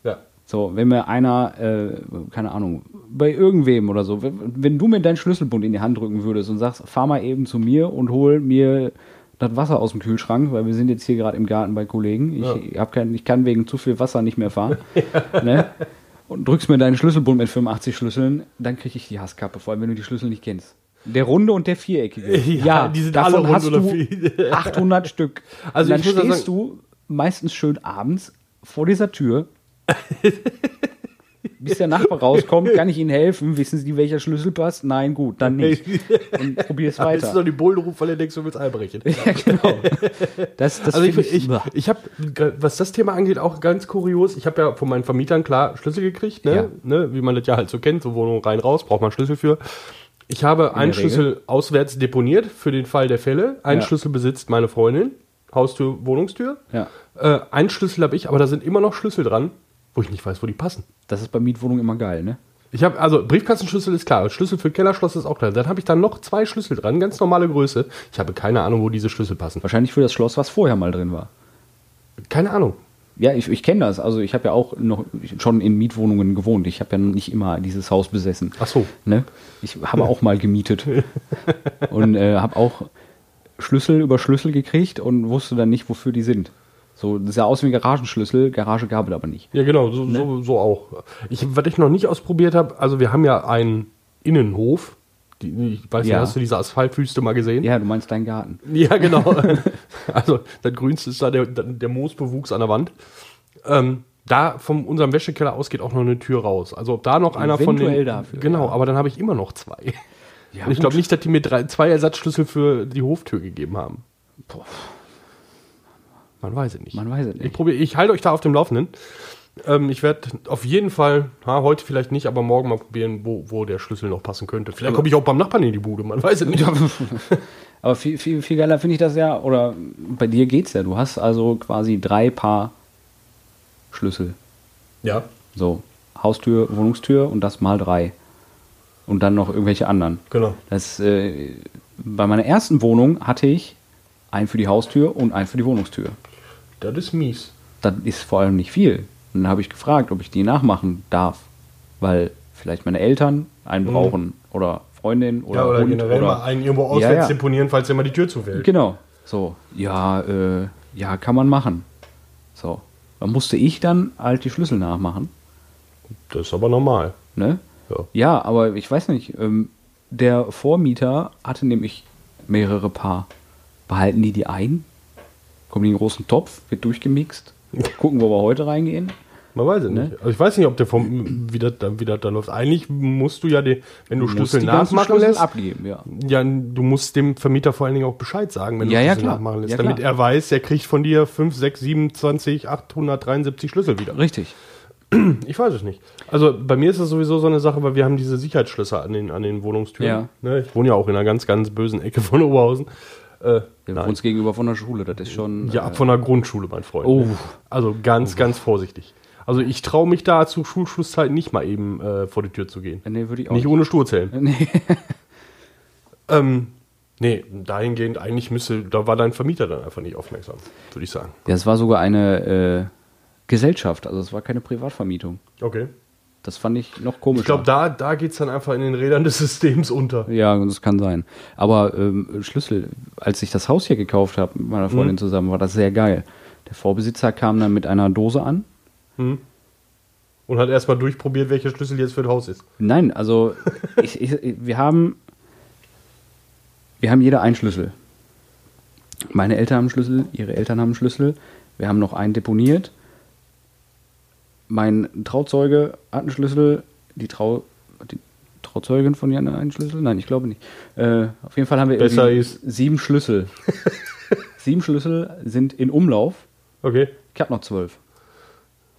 ja. So, wenn mir einer, äh, keine Ahnung, bei irgendwem oder so, wenn, wenn du mir deinen Schlüsselbund in die Hand drücken würdest und sagst, fahr mal eben zu mir und hol mir das Wasser aus dem Kühlschrank, weil wir sind jetzt hier gerade im Garten bei Kollegen. Ich, hab kein, ich kann wegen zu viel Wasser nicht mehr fahren. [laughs] [laughs] ne? Und drückst mir deinen Schlüsselbund mit 85 Schlüsseln, dann kriege ich die Hasskappe, vor allem wenn du die Schlüssel nicht kennst. Der runde und der viereckige. [laughs] Ja, die sind davon alle hast du vier. 800 Stück. Also und dann ja stehst du meistens schön abends vor dieser Tür. Bis der Nachbar rauskommt, kann ich Ihnen helfen? Wissen Sie, welcher Schlüssel passt? Nein, gut, dann nicht. Und probier's Das ist weiter. doch die Bullenruf, weil er denkst, du willst einbrechen. [laughs] Ja, genau. Das, das Also ich, ich, Bäh. ich habe, was das Thema angeht, auch ganz kurios. Ich habe ja von meinen Vermietern klar Schlüssel gekriegt, ne? Ja. ne? wie man das ja halt so kennt, so Wohnung rein, raus, braucht man Schlüssel für. Ich habe einen der Regel. Schlüssel auswärts deponiert für den Fall der Fälle. Einen Ja. Schlüssel besitzt meine Freundin, Haustür, Wohnungstür. Ja. Äh, einen Schlüssel habe ich, aber da sind immer noch Schlüssel dran, wo ich nicht weiß, wo die passen. Das ist bei Mietwohnungen immer geil, ne? Ich habe also Briefkastenschlüssel ist klar, Schlüssel für Kellerschloss ist auch klar. Dann habe ich da noch zwei Schlüssel dran, ganz normale Größe. Ich habe keine Ahnung, wo diese Schlüssel passen. Wahrscheinlich für das Schloss, was vorher mal drin war. Keine Ahnung. Ja, ich, ich kenne das. Also ich habe ja auch noch schon in Mietwohnungen gewohnt. Ich habe ja nicht immer dieses Haus besessen. Ach so. Ne? Ich habe auch mal gemietet [laughs] und äh, habe auch Schlüssel über Schlüssel gekriegt und wusste dann nicht, wofür die sind. So, das sah aus wie ein Garagenschlüssel, Garage gab es aber nicht. Ja, genau, so, Ne? so, so auch. Ich, was ich noch nicht ausprobiert habe, also wir haben ja einen Innenhof. Die, ich weiß nicht, Ja. hast du diese Asphaltwüste mal gesehen? Ja, du meinst deinen Garten. [laughs] Ja, genau. [laughs] also das Grünste ist da der, der Moosbewuchs an der Wand. Ähm, da von unserem Wäschekeller aus geht auch noch eine Tür raus. Also ob da noch einer von Eventuell den... dafür, genau, ja. aber dann habe ich immer noch zwei. Ja, Und ich glaube nicht, dass die mir drei, zwei Ersatzschlüssel für die Hoftür gegeben haben. Boah, Man weiß es nicht. man weiß es Ich nicht. probiere, ich halte euch da auf dem Laufenden. Ähm, ich werde auf jeden Fall, ha, heute vielleicht nicht, aber morgen mal probieren, wo, wo der Schlüssel noch passen könnte. Vielleicht komme ich auch beim Nachbarn in die Bude, man weiß es nicht. [laughs] Aber viel, viel, viel geiler finde ich das ja, oder bei dir geht's ja. Du hast also quasi drei Paar Schlüssel. Ja. So, Haustür, Wohnungstür und das mal drei. Und dann noch irgendwelche anderen. Genau. Das, äh, bei meiner ersten Wohnung hatte ich einen für die Haustür und einen für die Wohnungstür. Das ist mies. Das ist vor allem nicht viel. Und dann habe ich gefragt, ob ich die nachmachen darf. Weil vielleicht meine Eltern einen brauchen oder Freundin oder, Mhm. ja, oder Hund generell oder mal einen irgendwo auswärts Ja, ja. deponieren, falls mal die Tür zufällt. Genau. So, ja, äh, ja, kann man machen. So. Dann musste ich dann halt die Schlüssel nachmachen. Das ist aber normal. Ne? Ja. Ja, aber ich weiß nicht. Ähm, der Vormieter hatte nämlich mehrere Paar. Behalten die die ein? Kommen die in einen großen Topf? Wird durchgemixt? Gucken, wo wir heute reingehen? Man weiß es Ne? nicht. Also ich weiß nicht, ob der vom, wie das, wie das da läuft. Eigentlich musst du ja, den, wenn du, musst Schlüssel nachmachen Schlüssel lässt, abgeben, ja. ja, du musst dem Vermieter vor allen Dingen auch Bescheid sagen, wenn Ja, du ja, Schlüssel klar. nachmachen lässt. Ja, damit klar. er weiß, er kriegt von dir 5, 6, 27, 873 Schlüssel wieder. Richtig. Ich weiß es nicht. Also bei mir ist das sowieso so eine Sache, weil wir haben diese Sicherheitsschlösser an den, an den Wohnungstüren. Ja. Ne, ich wohne ja auch in einer ganz, ganz bösen Ecke von Oberhausen. Äh, Der nein. wohnt gegenüber von der Schule, das ist schon. Ja, äh, von der Grundschule, mein Freund. Oh. Also ganz, ganz vorsichtig. Also ich traue mich da zu Schulschlusszeit nicht mal eben äh, vor die Tür zu gehen. nee, würde ich auch Nicht ohne Sturzhelm. [laughs] Nee. Ähm, nee, dahingehend eigentlich müsste, da war dein Vermieter dann einfach nicht aufmerksam, würde ich sagen. Ja, es war sogar eine äh, Gesellschaft, also es war keine Privatvermietung. Okay. Das fand ich noch komisch. Ich glaube, da, da geht es dann einfach in den Rädern des Systems unter. Ja, das kann sein. Aber ähm, Schlüssel, als ich das Haus hier gekauft habe mit meiner Freundin zusammen, war das sehr geil. Der Vorbesitzer kam dann mit einer Dose an. Und hat erstmal durchprobiert, welcher Schlüssel jetzt für das Haus ist. Nein, also [laughs] ich, ich, wir haben wir haben jeder einen Schlüssel. Meine Eltern haben einen Schlüssel, ihre Eltern haben einen Schlüssel. Wir haben noch einen deponiert. Mein Trauzeuge hat einen Schlüssel. Die, Trau, die Trauzeugin von Jan einen Schlüssel? Nein, ich glaube nicht. Äh, auf jeden Fall haben wir Besser ist- sieben Schlüssel. [laughs] sieben Schlüssel sind in Umlauf. Okay. Ich habe noch zwölf.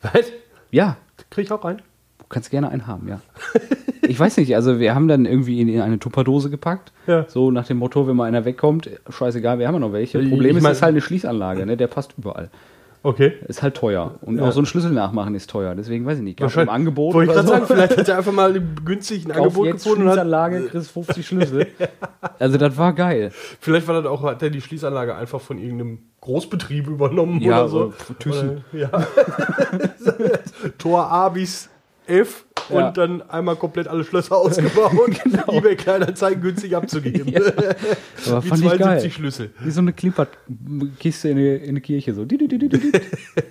Was? Ja, Krieg ich auch rein? Du kannst gerne einen haben, ja. Ich weiß nicht, also wir haben dann irgendwie in eine Tupperdose gepackt. Ja. So nach dem Motto, wenn mal einer wegkommt, scheißegal, wir haben ja noch welche. Problem ich ist, es ist halt eine Schließanlage, ne? der passt überall. Okay. Ist halt teuer. Und Ja. auch so ein Schlüssel nachmachen ist teuer. Deswegen weiß ich nicht, gab im Angebot Wollte ich gerade so. sagen, vielleicht hat er einfach mal [laughs] günstig ein Kauf Angebot jetzt gefunden und hat, Schließanlage, kriegst 50 Schlüssel. [laughs] Also das war geil. vielleicht war das auch, hat er die Schließanlage einfach von irgendeinem Großbetrieb übernommen Ja, oder so. Thyssen. Oder, ja. [laughs] Tor A bis F und Ja. dann einmal komplett alle Schlösser [laughs] ausgebaut. [laughs] Genau. eBay Kleinanzeigen günstig abzugeben. [laughs] Aber Wie fand ich 72 geil. Schlüssel. Wie so eine Klipperkiste in, die- in eine Kirche. So.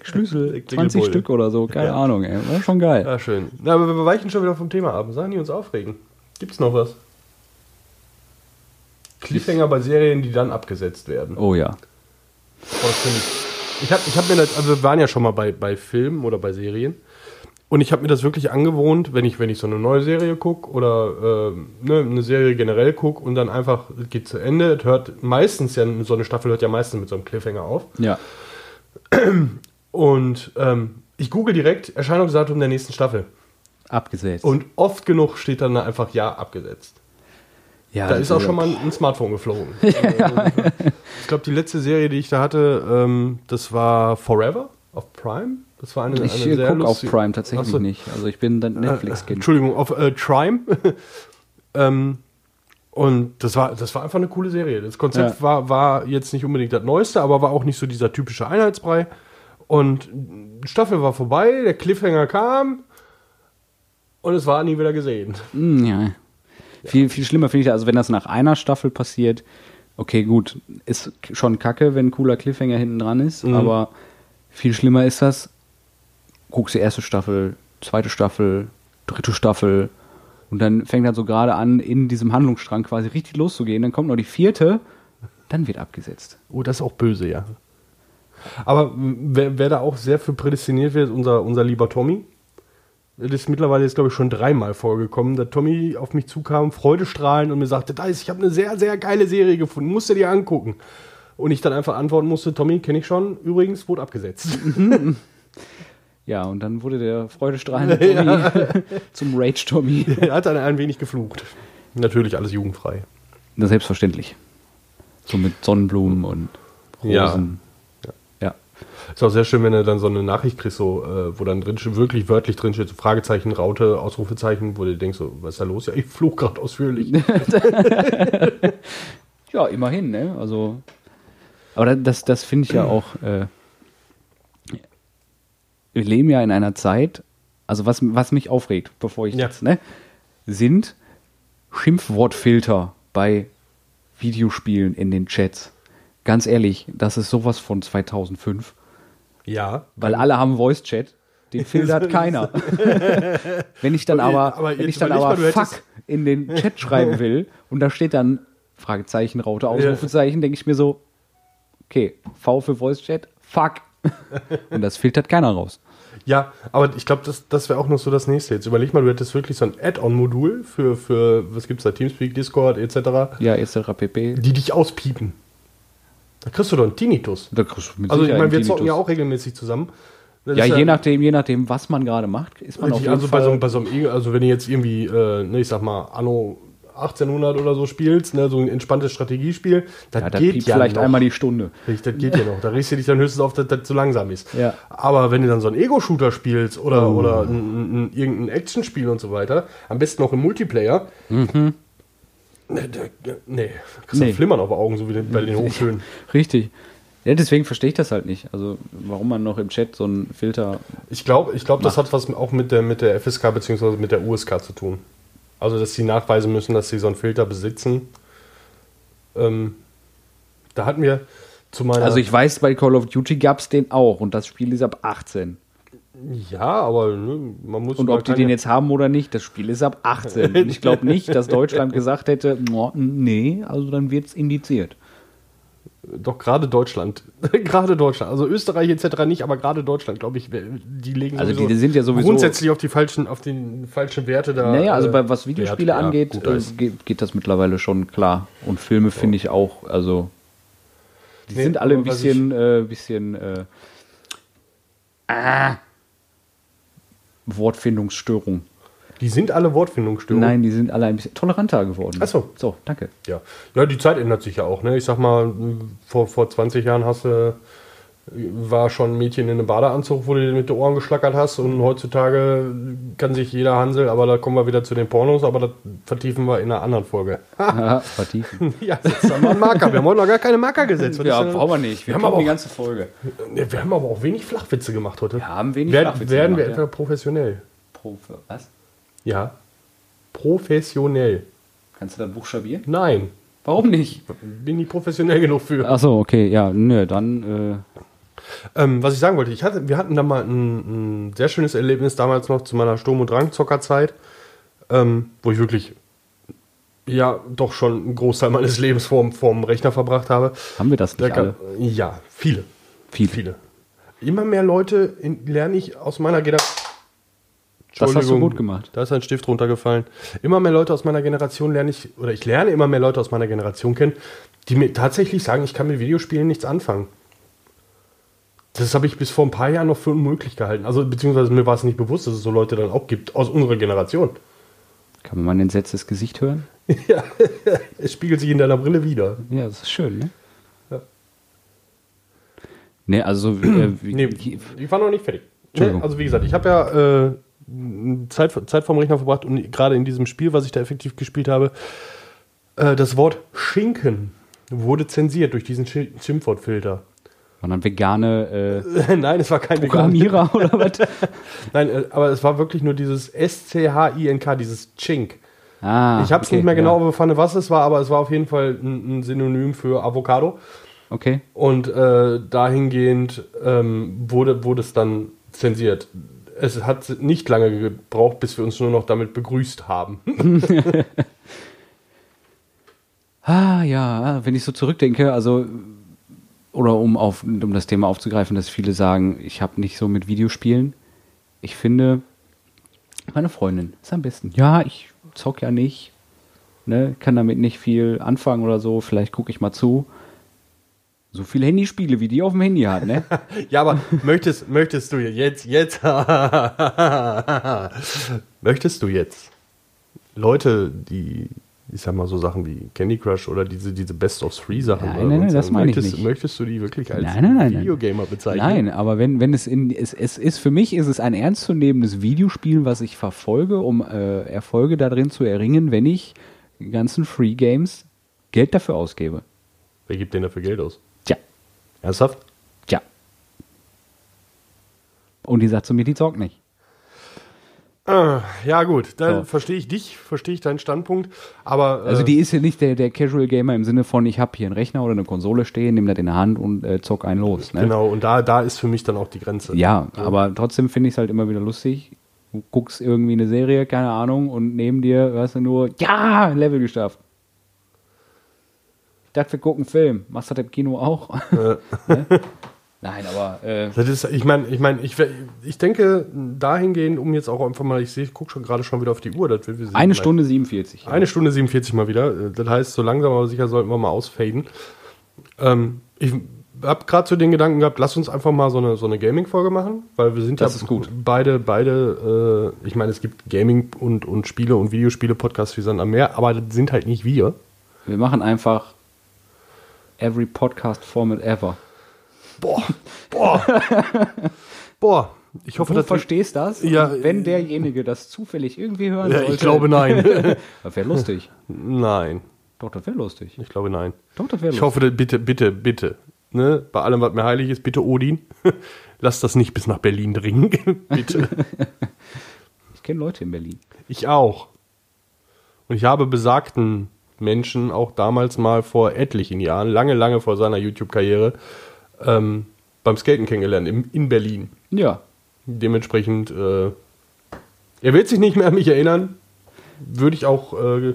Schlüssel, 20 Klingelbeule. Stück oder so. Keine Ahnung, ey. War schon geil. Ja, schön. Na, aber wir weichen schon wieder vom Thema ab. Sagen die uns aufregen. Gibt's noch was? Cliffhanger bei Serien, die dann abgesetzt werden. Oh ja. Oh, ich. Ich habe ich hab mir das, also wir waren ja schon mal bei, bei Filmen oder bei Serien. Und ich habe mir das wirklich angewohnt, wenn ich, wenn ich so eine neue Serie gucke oder äh, ne, eine Serie generell gucke und dann einfach, es geht zu Ende, es hört meistens ja, so eine Staffel hört ja meistens mit so einem Cliffhanger auf. Ja. Und ähm, ich google direkt Erscheinungsdatum der nächsten Staffel. Abgesetzt. Und oft genug steht dann da einfach ja abgesetzt. ja, Da ist auch schon mal ein Smartphone geflogen. [laughs] ich glaube, die letzte Serie, die ich da hatte, ähm, das war Forever auf Prime. Das war eine, Ich eine sehr gucke auf Prime tatsächlich so. nicht. Also ich bin dann Äh, Netflix-Kind. Entschuldigung, auf äh, Trime. [laughs] ähm, und das war, das war einfach eine coole Serie. Das Konzept Ja. war, war jetzt nicht unbedingt das Neueste, aber war auch nicht so dieser typische Einheitsbrei. Und die Staffel war vorbei, der Cliffhanger kam und es war nie wieder gesehen. Mm, ja. Viel, viel schlimmer finde ich, also wenn das nach einer Staffel passiert, okay, gut, ist schon kacke, wenn ein cooler Cliffhanger hinten dran ist, Mhm. aber viel schlimmer ist das, guckst die erste Staffel, zweite Staffel, dritte Staffel und dann fängt dann so gerade an, in diesem Handlungsstrang quasi richtig loszugehen, dann kommt noch die vierte, dann wird abgesetzt. Oh, das ist auch böse, ja. Aber wer, wer da auch sehr für prädestiniert wird, ist unser, unser lieber Tommy. Das ist mittlerweile jetzt, glaube ich, schon dreimal vorgekommen, dass Tommy auf mich zukam, freudestrahlend und mir sagte, Dice, ich habe eine sehr, sehr geile Serie gefunden, musst du dir angucken. Und ich dann einfach antworten musste, Tommy, kenne ich schon, übrigens wurde abgesetzt. [laughs] [laughs] Ja, und dann wurde der freudestrahlende [laughs] Tommy [laughs] zum Rage-Tommy. [laughs] er hat dann ein wenig geflucht. Natürlich alles jugendfrei. Na, selbstverständlich. So mit Sonnenblumen und Ja. Rosen. Ja. Ist auch sehr schön, wenn du dann so eine Nachricht kriegst, so, äh, wo dann drin wirklich wörtlich drin steht, so Fragezeichen, Raute, Ausrufezeichen, wo du denkst, so, was ist da los? Ja, ich fluch gerade ausführlich. Ja, immerhin, ne? Also. Aber da- das, das finde ich ja [clears throat] auch. Äh, wir leben ja in einer Zeit, also was, was mich aufregt, bevor ich Ja. jetzt, ne? Sind Schimpfwortfilter bei Videospielen in den Chats. Ganz ehrlich, das ist sowas von 2005. ja. Weil alle haben Voice-Chat, den filtert [laughs] keiner. [laughs] wenn ich dann aber, aber wenn ich dann aber mal, fuck in den Chat schreiben will [laughs] und da steht dann Fragezeichen, Raute, Ausrufezeichen, denke ich mir so, okay, V für Voice-Chat, fuck. und das filtert keiner raus. Ja, aber ich glaube, das, das wäre auch noch so das nächste. Jetzt überleg mal, du hättest wirklich so ein Add-on-Modul für, für, was gibt's da, Teamspeak, Discord etc., Ja, etc. pp. die dich auspiepen. Da kriegst du doch einen Tinnitus. Da kriegst du mit Also ich meine, wir zocken ja auch regelmäßig zusammen. Ja, ist je nachdem, je nachdem, was man gerade macht, ist man auf Richtig, jeden also bei Fall. so, bei so einem, E- also wenn du jetzt irgendwie, äh, ne, ich sag mal, Anno 1800 oder so spielst, ne, so ein entspanntes Strategiespiel, das ja, da geht ja vielleicht noch. einmal die Stunde. Richtig, das geht ja noch. Da regst du dich dann höchstens auf, dass das zu langsam ist. Ja. Aber wenn du dann so einen Ego-Shooter spielst oder, Oh. oder ein, ein, ein, irgendein Actionspiel und so weiter, am besten noch im Multiplayer, Mhm. ne, da- nee, kriegst du Nee. Flimmern auf Augen, so wie bei den [laughs] Hochtönen. Richtig. Ja, deswegen verstehe ich das halt nicht. Also, warum man noch im Chat so einen Filter. Ich glaube, ich glaub, das hat was auch mit der, mit der FSK bzw. mit der USK zu tun. Also, dass sie nachweisen müssen, dass sie so einen Filter besitzen. Ähm, da hatten wir zu meiner. Also, ich weiß, bei Call of Duty gab es den auch und das Spiel ist ab 18. ja, aber ne, man muss. Und ob die den jetzt haben oder nicht, das Spiel ist ab 18. [laughs] Und ich glaube nicht, dass Deutschland gesagt hätte, "No, nee, also dann wird es indiziert. Doch gerade Deutschland. [laughs] gerade Deutschland. Also Österreich etc. nicht, aber gerade Deutschland, glaube ich, die legen Also die sind ja sowieso- grundsätzlich auf die falschen, auf den falschen Werte da. Naja, also äh, bei was Videospiele Wert, ja, angeht, gut, äh, geht, geht das mittlerweile schon klar. Und Filme finde ich auch, also die Nee, sind alle ein bisschen, äh, bisschen äh, ah, Wortfindungsstörung. Die sind alle Wortfindungsstörungen. Nein, die sind alle ein bisschen toleranter geworden. Ach so. So, danke. Ja. ja, die Zeit ändert sich ja auch. Ne? Ich sag mal, vor, vor 20 Jahren hast du, war schon ein Mädchen in einem Badeanzug, wo du dir mit den Ohren geschlackert hast. Und heutzutage kann sich jeder Hansel, aber da kommen wir wieder zu den Pornos, aber das vertiefen wir in einer anderen Folge. Aha, vertiefen. [laughs] ja, setzt da mal einen Marker. Wir haben heute noch gar keine Marker gesetzt. Was ja, ist brauchen wir nicht. Wir, Wir haben aber die ganze Folge. Wir haben aber auch wenig Flachwitze gemacht heute. Wir haben wenig werden, Flachwitze Werden wir gemacht, etwa ja. professionell? Pro, was? Ja. Professionell. Kannst du das buchstabieren? Nein. Warum nicht? Bin nicht professionell genug für. Ach so, okay, ja, nö, dann, Ähm, was ich sagen wollte, ich hatte, wir hatten da mal ein, ein sehr schönes Erlebnis damals noch zu meiner Sturm- und Drang-Zockerzeit, ähm, wo ich wirklich ja doch schon einen Großteil meines Lebens vorm, vorm Rechner verbracht habe. Haben wir das Da nicht alle? gab- ja, viele. Viele. Viele. Immer mehr Leute in, lerne ich aus meiner Generation. Das hast du gut gemacht. Da ist ein Stift runtergefallen. Immer mehr Leute aus meiner Generation lerne ich, oder ich lerne immer mehr Leute aus meiner Generation kennen, die mir tatsächlich sagen, ich kann mit Videospielen nichts anfangen. Das habe ich bis vor ein paar Jahren noch für unmöglich gehalten. Also, beziehungsweise mir war es nicht bewusst, dass es so Leute dann auch gibt, aus unserer Generation. Kann man mal ein entsetztes Gesicht hören? [laughs] ja, es spiegelt sich in deiner Brille wieder. Ja, das ist schön, ne? Ja. Ne, also äh, Nee, ich war noch nicht fertig. Nee, also wie gesagt, ich habe ja äh, Zeit, Zeit vorm Rechner verbracht und gerade in diesem Spiel, was ich da effektiv gespielt habe, äh, das Wort Schinken wurde zensiert durch diesen Schi- Schimpfwortfilter. waren dann vegane [laughs] Nein, es war kein äh, Vegan. Programmierer [laughs] oder was? Nein, äh, aber es war wirklich nur dieses S-C-H-I-N-K, dieses Chink. Ah, ich habe es okay, nicht mehr genau Ja. befangen, was es war, aber es war auf jeden Fall ein, ein Synonym für Avocado. Okay. Und äh, dahingehend ähm, wurde, wurde es dann zensiert. Es hat nicht lange gebraucht, bis wir uns nur noch damit begrüßt haben. [laughs] Ah, ja, wenn ich so zurückdenke, also, oder um, auf, um das Thema aufzugreifen, dass viele sagen, ich habe nicht so mit Videospielen. Ich finde, meine Freundin ist am besten. Ja, ich zock ja nicht, ne, kann damit nicht viel anfangen oder so, vielleicht gucke ich mal zu. So viele Handyspiele, wie die auf dem Handy hat, ne? [laughs] Ja, aber möchtest, möchtest du jetzt, jetzt, [laughs] möchtest du jetzt Leute, die, ich sag mal so Sachen wie Candy Crush oder diese, diese Best of Three Sachen, Nein, nein, nein, das meine ich möchtest, nicht. möchtest du die wirklich als Nein, nein, nein. Videogamer bezeichnen? Nein, aber wenn, wenn es in es, es ist für mich ist es ein ernstzunehmendes Videospiel, was ich verfolge, um äh, Erfolge darin zu erringen, wenn ich ganzen Free Games Geld dafür ausgebe. Wer gibt denn dafür Geld aus? Ernsthaft? tja. Und die sagt zu mir, die zockt nicht. Ah, ja, gut, dann So. verstehe ich dich, verstehe ich deinen Standpunkt, aber. Also äh, die ist ja nicht der, der Casual Gamer im Sinne von, ich habe hier einen Rechner oder eine Konsole stehen, nehme das in der Hand und äh, zock einen los. Ne? Genau, und da, da ist für mich dann auch die Grenze. Ja, aber trotzdem finde ich es halt immer wieder lustig. Du guckst irgendwie eine Serie, keine Ahnung, und neben dir hörst du nur, ja, Level geschafft. Ich dachte, wir gucken Film. Machst du das im Kino auch? [laughs] Ne? Nein, aber äh, Das ist, ich meine, ich meine, ich, ich denke dahingehend, um jetzt auch einfach mal, ich sehe, ich gucke schon gerade schon wieder auf die Uhr. Das wird, wir eine gleich. Stunde 47. Eine Stunde 47 mal wieder. Das heißt, so langsam aber sicher sollten wir mal ausfaden. Ähm, ich habe gerade so den Gedanken gehabt, lass uns einfach mal so eine, so eine Gaming-Folge machen, weil wir sind Das ja ist gut. beide, beide, äh, ich meine, es gibt Gaming- und, und Spiele- und Videospiele-Podcasts wie Sand am Meer, aber das sind halt nicht wir. Wir machen einfach every podcast format ever. Boah, boah, [laughs] boah. Ich hoffe, du verstehst das? Ja, wenn derjenige das zufällig irgendwie hören Ja, sollte. ich glaube nein. [laughs] Das wäre lustig. nein, Doch, das wäre lustig. ich glaube nein. Doch, das wäre Ich lustig. hoffe, dass- bitte, bitte, bitte. Ne? Bei allem, was mir heilig ist, bitte Odin. [laughs] Lass das nicht bis nach Berlin dringen. bitte. Ich kenne Leute in Berlin. Ich auch. Und ich habe besagten Menschen auch damals mal vor etlichen Jahren, lange, lange vor seiner YouTube-Karriere, ähm, beim Skaten kennengelernt, im, in Berlin. Ja, Dementsprechend, äh, er wird sich nicht mehr an mich erinnern. Würde ich auch, äh,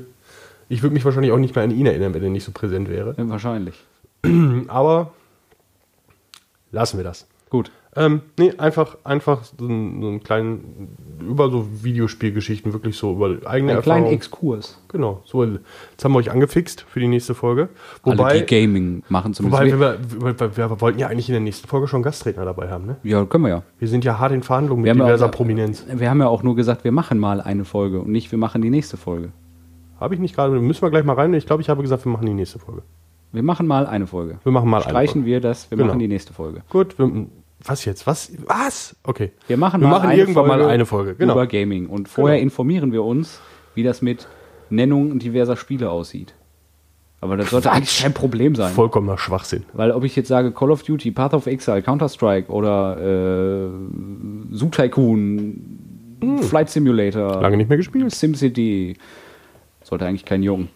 ich würde mich wahrscheinlich auch nicht mehr an ihn erinnern, wenn er nicht so präsent wäre. wahrscheinlich. [clears throat] Aber lassen wir das. Gut. Ähm, nee, einfach, einfach so einen, so einen kleinen, über so Videospielgeschichten, wirklich so über eigene Einen kleinen Erfahrungen. Exkurs. Genau, so, jetzt haben wir euch angefixt für die nächste Folge. Alle, Wobei, die Gaming machen zumindest. wobei wir, wir, wir, wir wollten ja eigentlich in der nächsten Folge schon Gastredner dabei haben, ne? ja, können wir ja. Wir sind ja hart in Verhandlungen mit Wir haben ja diverser auch- Prominenz. Wir haben ja auch nur gesagt, wir machen mal eine Folge und nicht, wir machen die nächste Folge. Habe ich nicht gerade, müssen wir gleich mal rein. Ich glaube, ich habe gesagt, wir machen die nächste Folge. Wir machen mal eine Folge. Wir machen mal eine Streichen Folge. wir das, wir Genau. machen die nächste Folge. Gut, wir, was jetzt? Was? Was? Okay. Wir machen, wir mal machen eine irgendwann Folge mal eine Folge. Genau. über Gaming. Und vorher Genau. informieren wir uns, wie das mit Nennung diverser Spiele aussieht. Aber das sollte Quatsch. eigentlich kein Problem sein. Vollkommener Schwachsinn. Weil ob ich jetzt sage Call of Duty, Path of Exile, Counter-Strike oder äh, Zoo Tycoon, Flight Simulator, Hm. Lange nicht mehr gespielt. SimCity, sollte eigentlich kein Jungen.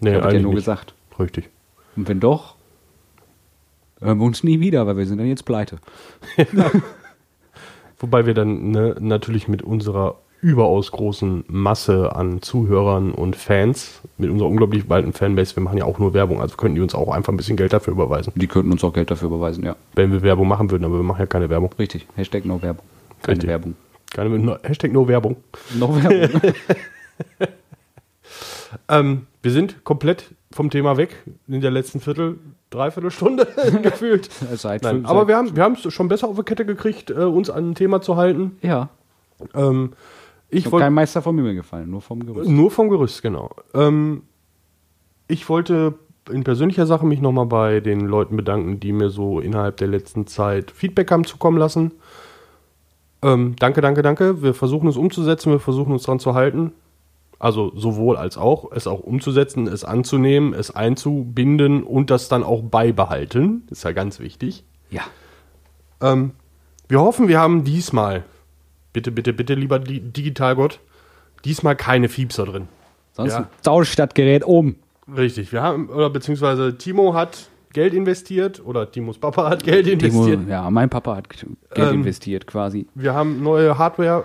Nee, Ich habe ja eigentlich nur nicht. gesagt. Richtig. Und wenn doch, hören wir uns nie wieder, weil wir sind dann jetzt pleite. [laughs] Wobei wir dann ne, natürlich mit unserer überaus großen Masse an Zuhörern und Fans, mit unserer unglaublich breiten Fanbase, wir machen ja auch nur Werbung, also könnten die uns auch einfach ein bisschen Geld dafür überweisen, Die könnten uns auch Geld dafür überweisen, ja. wenn wir Werbung machen würden, aber wir machen ja keine Werbung. Richtig. Hashtag no Werbung. Keine Richtig. Werbung. Keine, no, Hashtag no Werbung. No Werbung. [laughs] Ähm, wir sind komplett vom Thema weg in der letzten Viertel, Dreiviertelstunde [laughs] gefühlt. [laughs] seit Nein, fünf- aber wir haben wir haben es schon besser auf die Kette gekriegt, äh, uns an ein Thema zu halten. Ja. Ähm, ich wollte kein Meister vom Himmel gefallen, nur vom Gerüst. Nur vom Gerüst, genau. Ähm, ich wollte in persönlicher Sache mich nochmal bei den Leuten bedanken, die mir so innerhalb der letzten Zeit Feedback haben zukommen lassen. Ähm, danke, danke, danke. Wir versuchen es umzusetzen, wir versuchen uns dran zu halten. Also sowohl als auch, es auch umzusetzen, es anzunehmen, es einzubinden und das dann auch beibehalten. Das ist ja ganz wichtig. Ja. Ähm, wir hoffen, wir haben diesmal, bitte, bitte, bitte, lieber Di Digitalgott, diesmal keine Fiepser drin. Sonst Ja. tauscht das Gerät um. Richtig, wir haben, oder beziehungsweise Timo hat Geld investiert oder Timos Papa hat Geld Timo, investiert. ja, mein Papa hat Geld Ähm, investiert quasi. Wir haben neue Hardware,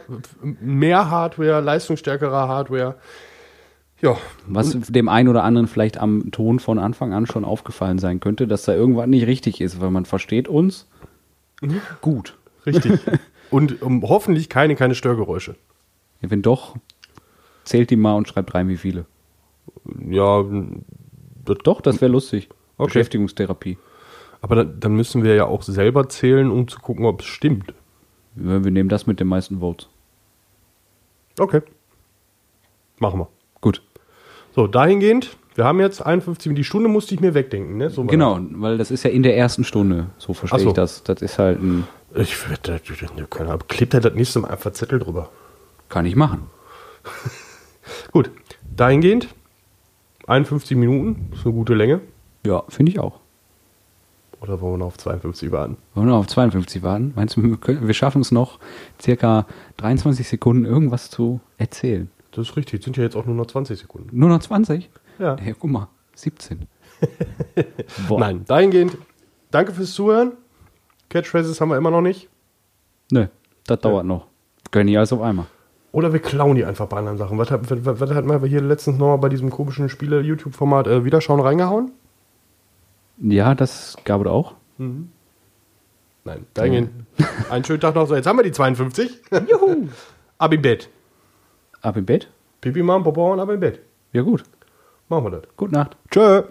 mehr Hardware, leistungsstärkere Hardware. Ja, Was dem einen oder anderen vielleicht am Ton von Anfang an schon aufgefallen sein könnte, dass da irgendwas nicht richtig ist, weil man versteht uns gut. richtig. [laughs] Und um, hoffentlich keine, keine Störgeräusche. Wenn doch, zählt die mal und schreibt rein, wie viele. Ja, das, Doch, das wäre lustig. Okay. Beschäftigungstherapie. aber dann, dann müssen wir ja auch selber zählen, um zu gucken, ob es stimmt. Wir wir nehmen das mit den meisten Votes. Okay. Machen wir. Gut. So, dahingehend, wir haben jetzt 51 Minuten. Die Stunde musste ich mir wegdenken, ne? So Genau, weil das ist ja in der ersten Stunde. So verstehe so. ich das. Das ist halt ein. Ich werde, keine Ahnung, klebt er das nächste Mal einfach Zettel drüber. Kann ich machen. [laughs] Gut, dahingehend 51 Minuten, ist eine gute Länge. Ja, finde ich auch. Oder wollen wir noch auf 52 warten? Wollen wir noch auf 52 warten? Meinst du, wir, schaffen es noch, circa 23 Sekunden irgendwas zu erzählen? Das ist richtig, sind ja jetzt auch nur noch 20 Sekunden. Nur noch 20? Ja. Hey, guck mal, 17. [laughs] Boah. Nein, dahingehend, danke fürs Zuhören. Catchphrases haben wir immer noch nicht. Nö, das dauert noch. Können die alles auf einmal. Oder wir klauen die einfach bei anderen Sachen. Was, hat- was, was hatten wir hier letztens nochmal bei diesem komischen Spiele-YouTube-Format äh, Wiederschauen reingehauen? Ja, das gab es auch. Nein, dahingehend. Einen schönen Tag noch. So, jetzt haben wir die 52. Juhu! [laughs] Ab im Bett. Ab im Bett? Pipi machen, Popo und ab im Bett. Ja, gut. Machen wir das. Gute Nacht. Tschö.